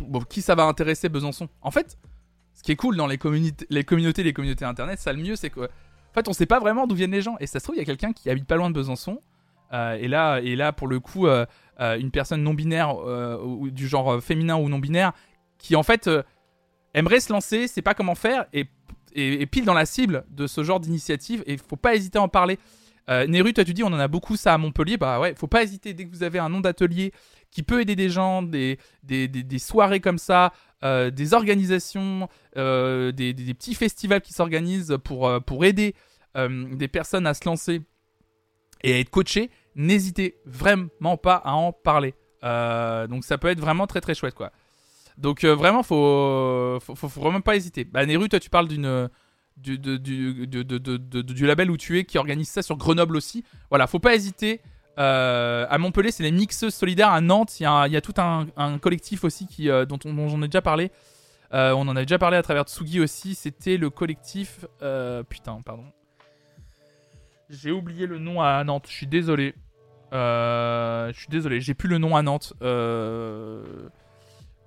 Bon, qui ça va intéresser Besançon? En fait, ce qui est cool dans les, communautés, les communautés, les communautés internet, ça le mieux, c'est que, en fait, on sait pas vraiment d'où viennent les gens. Et ça se trouve, il y a quelqu'un qui habite pas loin de Besançon. euh, et là, et là, pour le coup, euh, euh, une personne non binaire ou du genre féminin ou non binaire, qui en fait aimerait se lancer, sait pas comment faire, et est pile dans la cible de ce genre d'initiative et faut pas hésiter à en parler. Euh, Neru, toi tu dis on en a beaucoup ça à Montpellier, bah ouais, faut pas hésiter dès que vous avez un nom d'atelier qui peut aider des gens, des, des, des- soirées comme ça, euh, des organisations, euh, des, petits festivals qui s'organisent pour, euh, pour aider des personnes à se lancer et à être coachées, n'hésitez vraiment pas à en parler. Donc ça peut être vraiment très très chouette quoi. Donc vraiment faut, faut, faut, faut vraiment pas hésiter. Bah Neru, toi tu parles d'une du, du, de- du label où tu es qui organise ça sur Grenoble aussi. Voilà, faut pas hésiter. Euh, à Montpellier, c'est les mixeuses solidaires. À Nantes, il y, a- y a tout un, collectif aussi qui, euh, dont, on, dont j'en ai déjà parlé. Euh, on en avait déjà parlé à travers Tsugi aussi. C'était le collectif. putain, pardon. J'ai oublié le nom à Nantes. Je suis désolé. Je suis désolé. J'ai plus le nom à Nantes.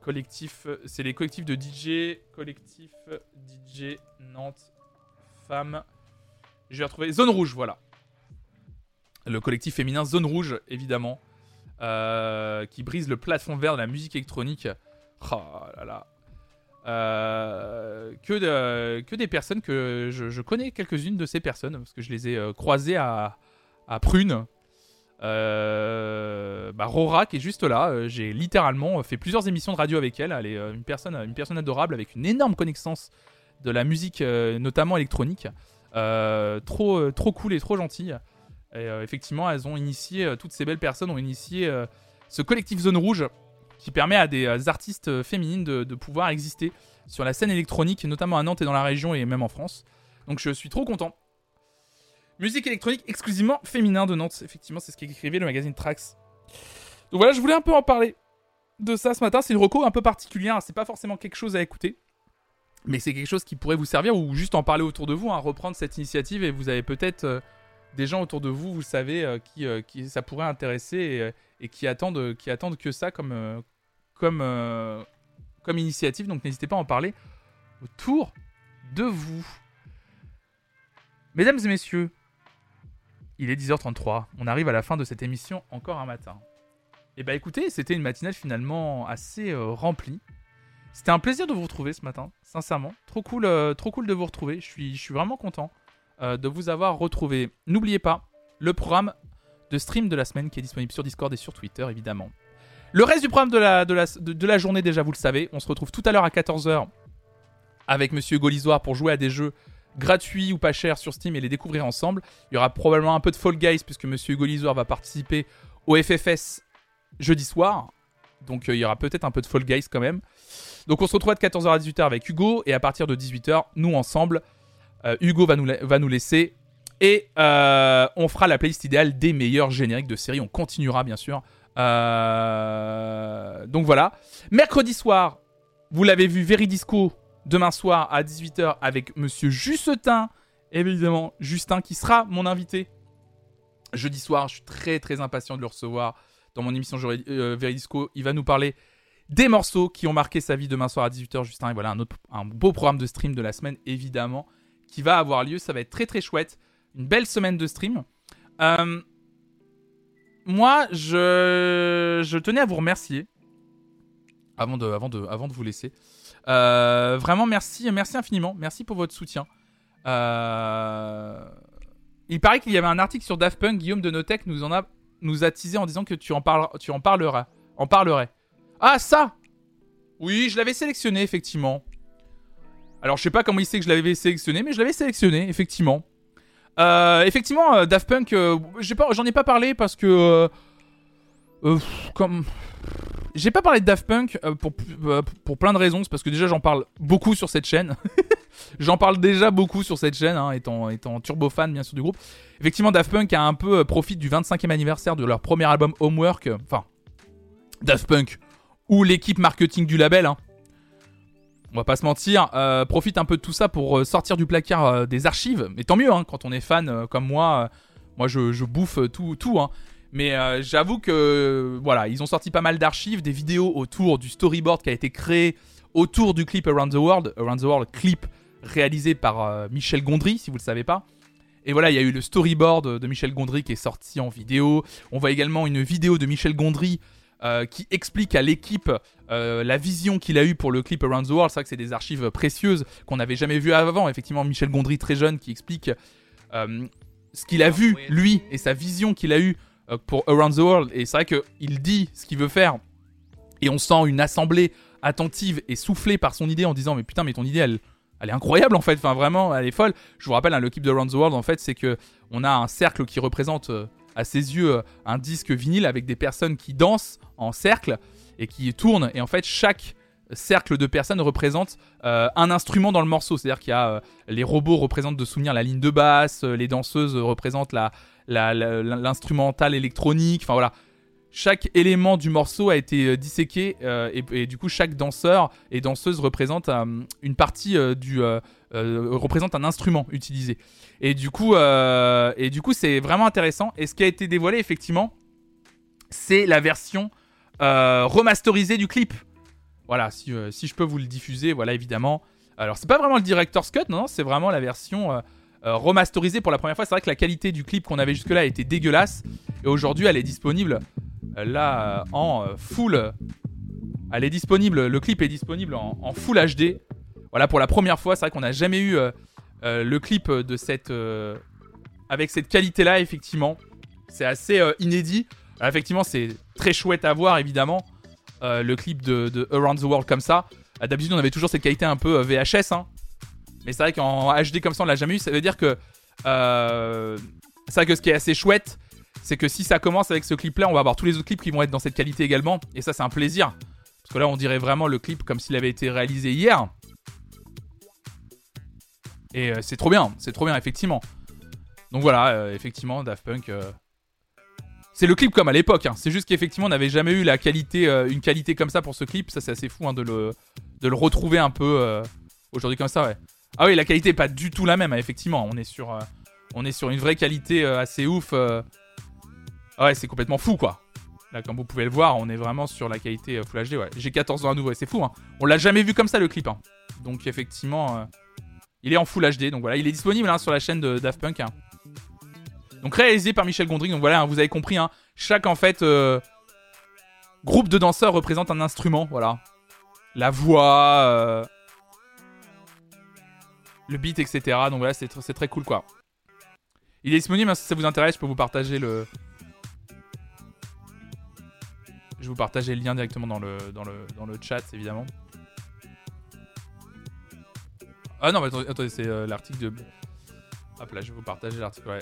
Collectif. C'est les collectifs de DJ. Collectif DJ Nantes. Femmes. Je vais retrouver. Zone Rouge, voilà. Le collectif féminin Zone Rouge, évidemment. euh, qui brise le plafond vert de la musique électronique. Oh là là. Euh, que, de- que des personnes que je, connais quelques-unes de ces personnes parce que je les ai euh, croisées à, Prune. Bah, Rora qui est juste là, j'ai littéralement fait plusieurs émissions de radio avec elle. Elle est une personne, une personne adorable avec une énorme connaissance de la musique, euh, notamment électronique. Euh, trop, euh, trop cool et trop gentille. Et effectivement, elles ont initié, toutes ces belles personnes ont initié ce collectif Zone Rouge qui permet à des artistes féminines de, pouvoir exister sur la scène électronique, notamment à Nantes et dans la région et même en France. Donc je suis trop content. Musique électronique exclusivement féminin de Nantes, effectivement, c'est ce qu'écrivait le magazine Trax. Donc voilà, je voulais un peu en parler de ça ce matin. C'est une reco un peu particulière, c'est pas forcément quelque chose à écouter, mais c'est quelque chose qui pourrait vous servir ou juste en parler autour de vous, hein, reprendre cette initiative et vous avez peut-être euh, des gens autour de vous, vous savez, euh, qui, euh, qui ça pourrait intéresser et, qui, attendent, qui attendent que ça comme, comme, comme initiative. Donc n'hésitez pas à en parler autour de vous. Mesdames et messieurs, il est 10h33. On arrive à la fin de cette émission encore un matin. Et bah écoutez, c'était une matinale finalement assez remplie. C'était un plaisir de vous retrouver ce matin, sincèrement. Trop cool, euh, trop cool de vous retrouver. Je suis, je suis vraiment content euh, de vous avoir retrouvé. N'oubliez pas le programme de stream de la semaine qui est disponible sur Discord et sur Twitter évidemment. Le reste du programme de la, de la, de, la journée déjà vous le savez. On se retrouve tout à l'heure à 14h avec Monsieur Golisoir pour jouer à des jeux gratuits ou pas chers sur Steam et les découvrir ensemble. Il y aura probablement un peu de Fall Guys puisque Monsieur Hugo va participer au FFS jeudi soir. Donc euh, il y aura peut-être un peu de Fall Guys quand même. Donc on se retrouve de 14h à 18h avec Hugo et à partir de 18h, nous ensemble, euh, Hugo va nous, va nous laisser et euh, on fera la playlist idéale des meilleurs génériques de série. On continuera bien sûr. Euh, donc voilà. Mercredi soir, vous l'avez vu, Veridisco demain soir à 18h avec Monsieur Justin, évidemment Justin qui sera mon invité jeudi soir. Je suis très très impatient de le recevoir dans mon émission Veridisco. Il va nous parler des morceaux qui ont marqué sa vie demain soir à 18h Justin. Et voilà un, beau programme de stream de la semaine évidemment qui va avoir lieu. Ça va être très très chouette. Une belle semaine de stream. Euh, moi, je, tenais à vous remercier avant de, avant de, avant de vous laisser. Euh, vraiment, merci, merci infiniment. Merci pour votre soutien. Euh, Il paraît qu'il y avait un article sur Daft Punk. Guillaume de Notech nous en a, nous teasé en disant que tu en, parles, tu en parleras. En parlerais. Ah, ça Oui, je l'avais sélectionné, effectivement. Alors, je sais pas comment il sait que je l'avais sélectionné, mais je l'avais sélectionné, effectivement. Euh, effectivement, euh, Daft Punk, euh, j'en ai pas parlé parce que. comme. J'ai pas parlé de Daft Punk pour, pour plein de raisons. C'est parce que déjà, j'en parle beaucoup sur cette chaîne. j'en parle déjà beaucoup sur cette chaîne, hein, étant, étant turbo fan, bien sûr, du groupe. Effectivement, Daft Punk a un peu euh, profite du 25e anniversaire de leur premier album Homework. Enfin, Daft Punk ou l'équipe marketing du label. hein. On va pas se mentir, euh, profite un peu de tout ça pour euh, sortir du placard euh, des archives. Mais tant mieux, hein, quand on est fan comme moi, moi je, bouffe tout, tout. Hein. Mais j'avoue que voilà, ils ont sorti pas mal d'archives, des vidéos autour du storyboard qui a été créé autour du clip Around the World. Around the World, clip réalisé par Michel Gondry, si vous le savez pas. Et voilà, il y a eu le storyboard de Michel Gondry qui est sorti en vidéo. On voit également une vidéo de Michel Gondry euh, qui explique à l'équipe euh, la vision qu'il a eue pour le clip Around the World. C'est vrai que c'est des archives précieuses qu'on n'avait jamais vues avant. Effectivement, Michel Gondry, très jeune, qui explique euh, ce qu'il a vu, lui, et sa vision qu'il a eue pour Around the World. Et c'est vrai qu'il dit ce qu'il veut faire. Et on sent une assemblée attentive et soufflée par son idée en disant Mais putain, mais ton idée, elle, elle est incroyable en fait. Enfin, vraiment, elle est folle. Je vous rappelle, hein, le clip de Around the World, en fait, c'est que on a un cercle qui représente à ses yeux euh, un disque vinyle avec des personnes qui dansent en cercle et qui tournent. Et en fait, chaque cercle de personnes représente euh, un instrument dans le morceau. C'est-à-dire qu'il y a euh, les robots représentent de souvenir la ligne de basse, les danseuses représentent la, l'instrumental électronique. Enfin voilà. Chaque élément du morceau a été disséqué et, du coup chaque danseur et danseuse représente une partie du euh, représente un instrument utilisé. Et du coup euh, et du coup c'est vraiment intéressant. Et ce qui a été dévoilé effectivement, c'est la version euh, remasterisée du clip. Voilà, si, je peux vous le diffuser, voilà évidemment. Alors c'est pas vraiment le director's cut, non, non, c'est vraiment la version remasterisée pour la première fois. C'est vrai que la qualité du clip qu'on avait jusque-là était dégueulasse et aujourd'hui elle est disponible là en full. Elle est disponible, le clip est disponible en full HD. Voilà pour la première fois, c'est vrai qu'on n'a jamais eu euh, euh, le clip de cette euh, avec cette qualité-là effectivement. C'est assez inédit. Effectivement, c'est très chouette à voir évidemment le clip de, Around the World comme ça. D'habitude, on avait toujours cette qualité un peu VHS, hein. mais c'est vrai qu'en HD comme ça, on l'a jamais eu. Ça veut dire que euh, c'est vrai que ce qui est assez chouette, c'est que si ça commence avec ce clip-là, on va avoir tous les autres clips qui vont être dans cette qualité également, et ça, c'est un plaisir. Parce que là, on dirait vraiment le clip comme s'il avait été réalisé hier. Et euh, c'est trop bien, c'est trop bien, effectivement. Donc voilà, euh, effectivement, Daft Punk. euh, C'est le clip comme à l'époque. hein. C'est juste qu'effectivement, on n'avait jamais eu la qualité, une qualité comme ça pour ce clip. Ça, c'est assez fou hein, de, le, retrouver un peu aujourd'hui comme ça, ouais. Ah oui, la qualité est pas du tout la même, hein, effectivement. On est sur, une vraie qualité assez ouf. Ah ouais, c'est complètement fou, quoi. Là, comme vous pouvez le voir, on est vraiment sur la qualité Full HD. J'ai 14 ans à nouveau, et c'est fou, hein. On l'a jamais vu comme ça, le clip. Donc, effectivement, il est en Full HD. Donc voilà, il est disponible hein, sur la chaîne de Daft Punk. hein. Donc réalisé par Michel Gondry. Donc voilà, hein, vous avez compris. chaque en fait euh, groupe de danseurs représente un instrument. Voilà, la voix, euh, le beat, etc. Donc voilà, c'est tr- c'est très cool quoi. Il est disponible. si ça vous intéresse, je peux vous partager le. Je vais vous partager le lien directement dans le, dans le, dans le chat, évidemment. Ah non, mais attendez, c'est euh, l'article de. Hop là, je vais vous partager l'article. Ouais.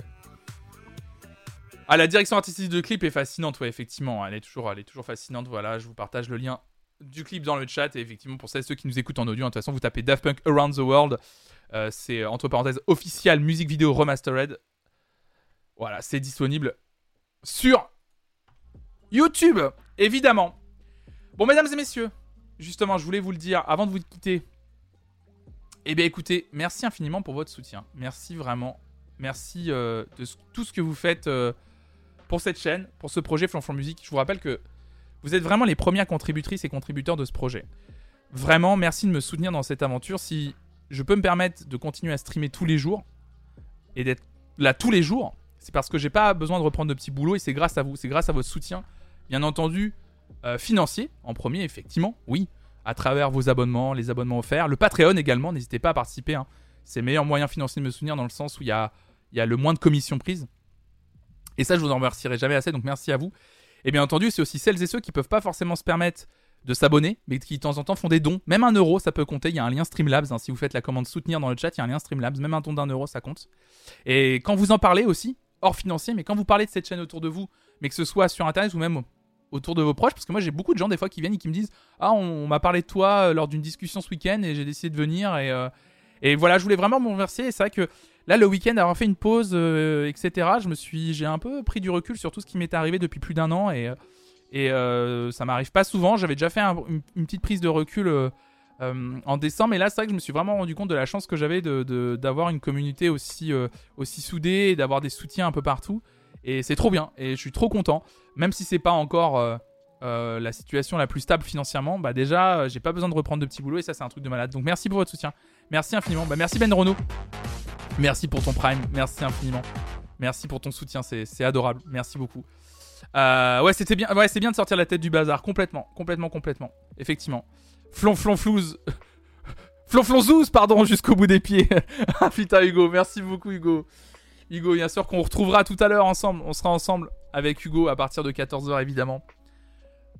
Ah, la direction artistique de clip est fascinante, ouais, effectivement. Elle est toujours, elle est toujours fascinante. Voilà, je vous partage le lien du clip dans le chat. Et effectivement, pour celles ceux qui nous écoutent en audio, hein, de toute façon, vous tapez Daft Punk Around the World. Euh, c'est euh, entre parenthèses official music vidéo remastered. Voilà, c'est disponible sur YouTube, évidemment. Bon, mesdames et messieurs, justement, je voulais vous le dire avant de vous quitter. Eh bien, écoutez, merci infiniment pour votre soutien. Merci vraiment. Merci euh, de tout ce que vous faites euh, pour cette chaîne, pour ce projet Flanflan Musique. Je vous rappelle que vous êtes vraiment les premières contributrices et contributeurs de ce projet. Vraiment, merci de me soutenir dans cette aventure. Si je peux me permettre de continuer à streamer tous les jours et d'être là tous les jours, c'est parce que j'ai pas besoin de reprendre de petits boulots et c'est grâce à vous, c'est grâce à votre soutien, bien entendu, euh, financier en premier, effectivement, oui, à travers vos abonnements, les abonnements offerts, le Patreon également, n'hésitez pas à participer. hein. C'est le meilleur moyen financier de me soutenir dans le sens où il y a, le moins de commissions prises. Et ça, je vous en remercierai jamais assez, donc merci à vous. Et bien entendu, c'est aussi celles et ceux qui peuvent pas forcément se permettre de s'abonner, mais qui de temps en temps font des dons. Même un euro, ça peut compter. Il y a un lien Streamlabs. hein. Si vous faites la commande soutenir dans le chat, il y a un lien Streamlabs. Même un don d'un euro, ça compte. Et quand vous en parlez aussi, hors financier, mais quand vous parlez de cette chaîne autour de vous, mais que ce soit sur internet ou même autour de vos proches, parce que moi j'ai beaucoup de gens des fois qui viennent et qui me disent Ah, on, m'a parlé de toi euh, lors d'une discussion ce week-end et j'ai décidé de venir. Et, euh, et voilà, je voulais vraiment me remercier. Et c'est vrai que là, le week-end, avoir fait une pause, euh, etc., je me suis, j'ai un peu pris du recul sur tout ce qui m'est arrivé depuis plus d'un an. Et, et ça m'arrive pas souvent. J'avais déjà fait un- une, petite prise de recul. en décembre, et là, c'est vrai que je me suis vraiment rendu compte de la chance que j'avais de- de- d'avoir une communauté aussi, aussi soudée et d'avoir des soutiens un peu partout. Et c'est trop bien, et je suis trop content. Même si c'est pas encore euh, euh, la situation la plus stable financièrement, bah déjà, euh, j'ai pas besoin de reprendre de petits boulots, et ça, c'est un truc de malade. Donc merci pour votre soutien. Merci infiniment. Bah, merci Ben Renault. Merci pour ton prime. Merci infiniment. Merci pour ton soutien, c'est adorable. Merci beaucoup. Ouais, c'était bien. Ouais, c'est bien de sortir la tête du bazar. Complètement, complètement, complètement. Effectivement. Flonflonflouz. Flonflonzouz, pardon, jusqu'au bout des pieds. ah putain, Hugo. Merci beaucoup, Hugo. Hugo, bien sûr qu'on retrouvera tout à l'heure ensemble. On sera ensemble avec Hugo à partir de 14h, évidemment.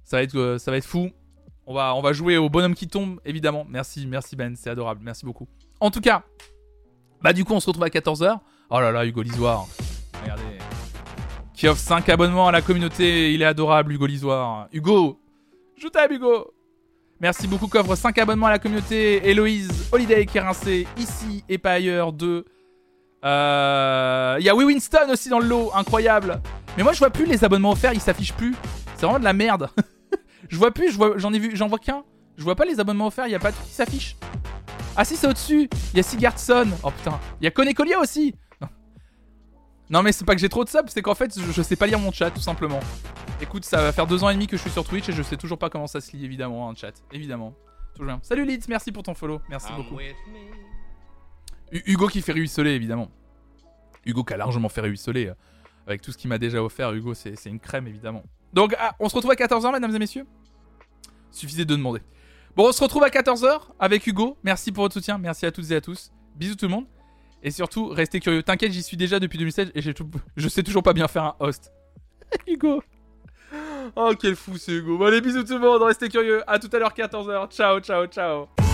Ça va être, euh, ça va être fou. On va, on va jouer au bonhomme qui tombe, évidemment. Merci, merci Ben, c'est adorable. Merci beaucoup. En tout cas, bah du coup, on se retrouve à 14h. Oh là là, Hugo Lisoire. Regardez. Qui offre 5 abonnements à la communauté. Il est adorable, Hugo Lisoire. Hugo, je t'aime, Hugo. Merci beaucoup, qu'offre 5 abonnements à la communauté. Héloïse, Holiday qui est rincé ici et pas ailleurs. 2. Euh, Il y a Oui Winston aussi dans le lot, incroyable. Mais moi, je vois plus les abonnements offerts, ils s'affichent plus. C'est vraiment de la merde. je vois plus, je j'en ai vu, j'en vois qu'un. Je vois pas les abonnements offerts, il y a pas de qui s'affiche. Ah si, c'est au-dessus. Il y a Sigurdsson. Oh putain. Il y a Conecolia aussi. Non. Non mais c'est pas que j'ai trop de subs, c'est qu'en fait je, je sais pas lire mon chat tout simplement. Écoute, ça va faire deux ans et demi que je suis sur Twitch et je sais toujours pas comment ça se lit évidemment un chat. Évidemment. Toujours bien. Salut Leeds, merci pour ton follow. Merci beaucoup. Hu- Hugo qui fait ruisseler évidemment. Hugo qui a largement fait ruisseler euh, avec tout ce qu'il m'a déjà offert. Hugo c'est une crème évidemment. Donc ah, on se retrouve à 14h mesdames et messieurs? Suffisait de demander. Bon, on se retrouve à 14h avec Hugo. Merci pour votre soutien. Merci à toutes et à tous. Bisous tout le monde. Et surtout, restez curieux. T'inquiète, j'y suis déjà depuis 2016 et je sais toujours pas bien faire un host. Hugo. Oh, quel fou c'est Hugo. Bon, allez, bisous tout le monde. Restez curieux. À tout à l'heure, 14h. Ciao, ciao, ciao.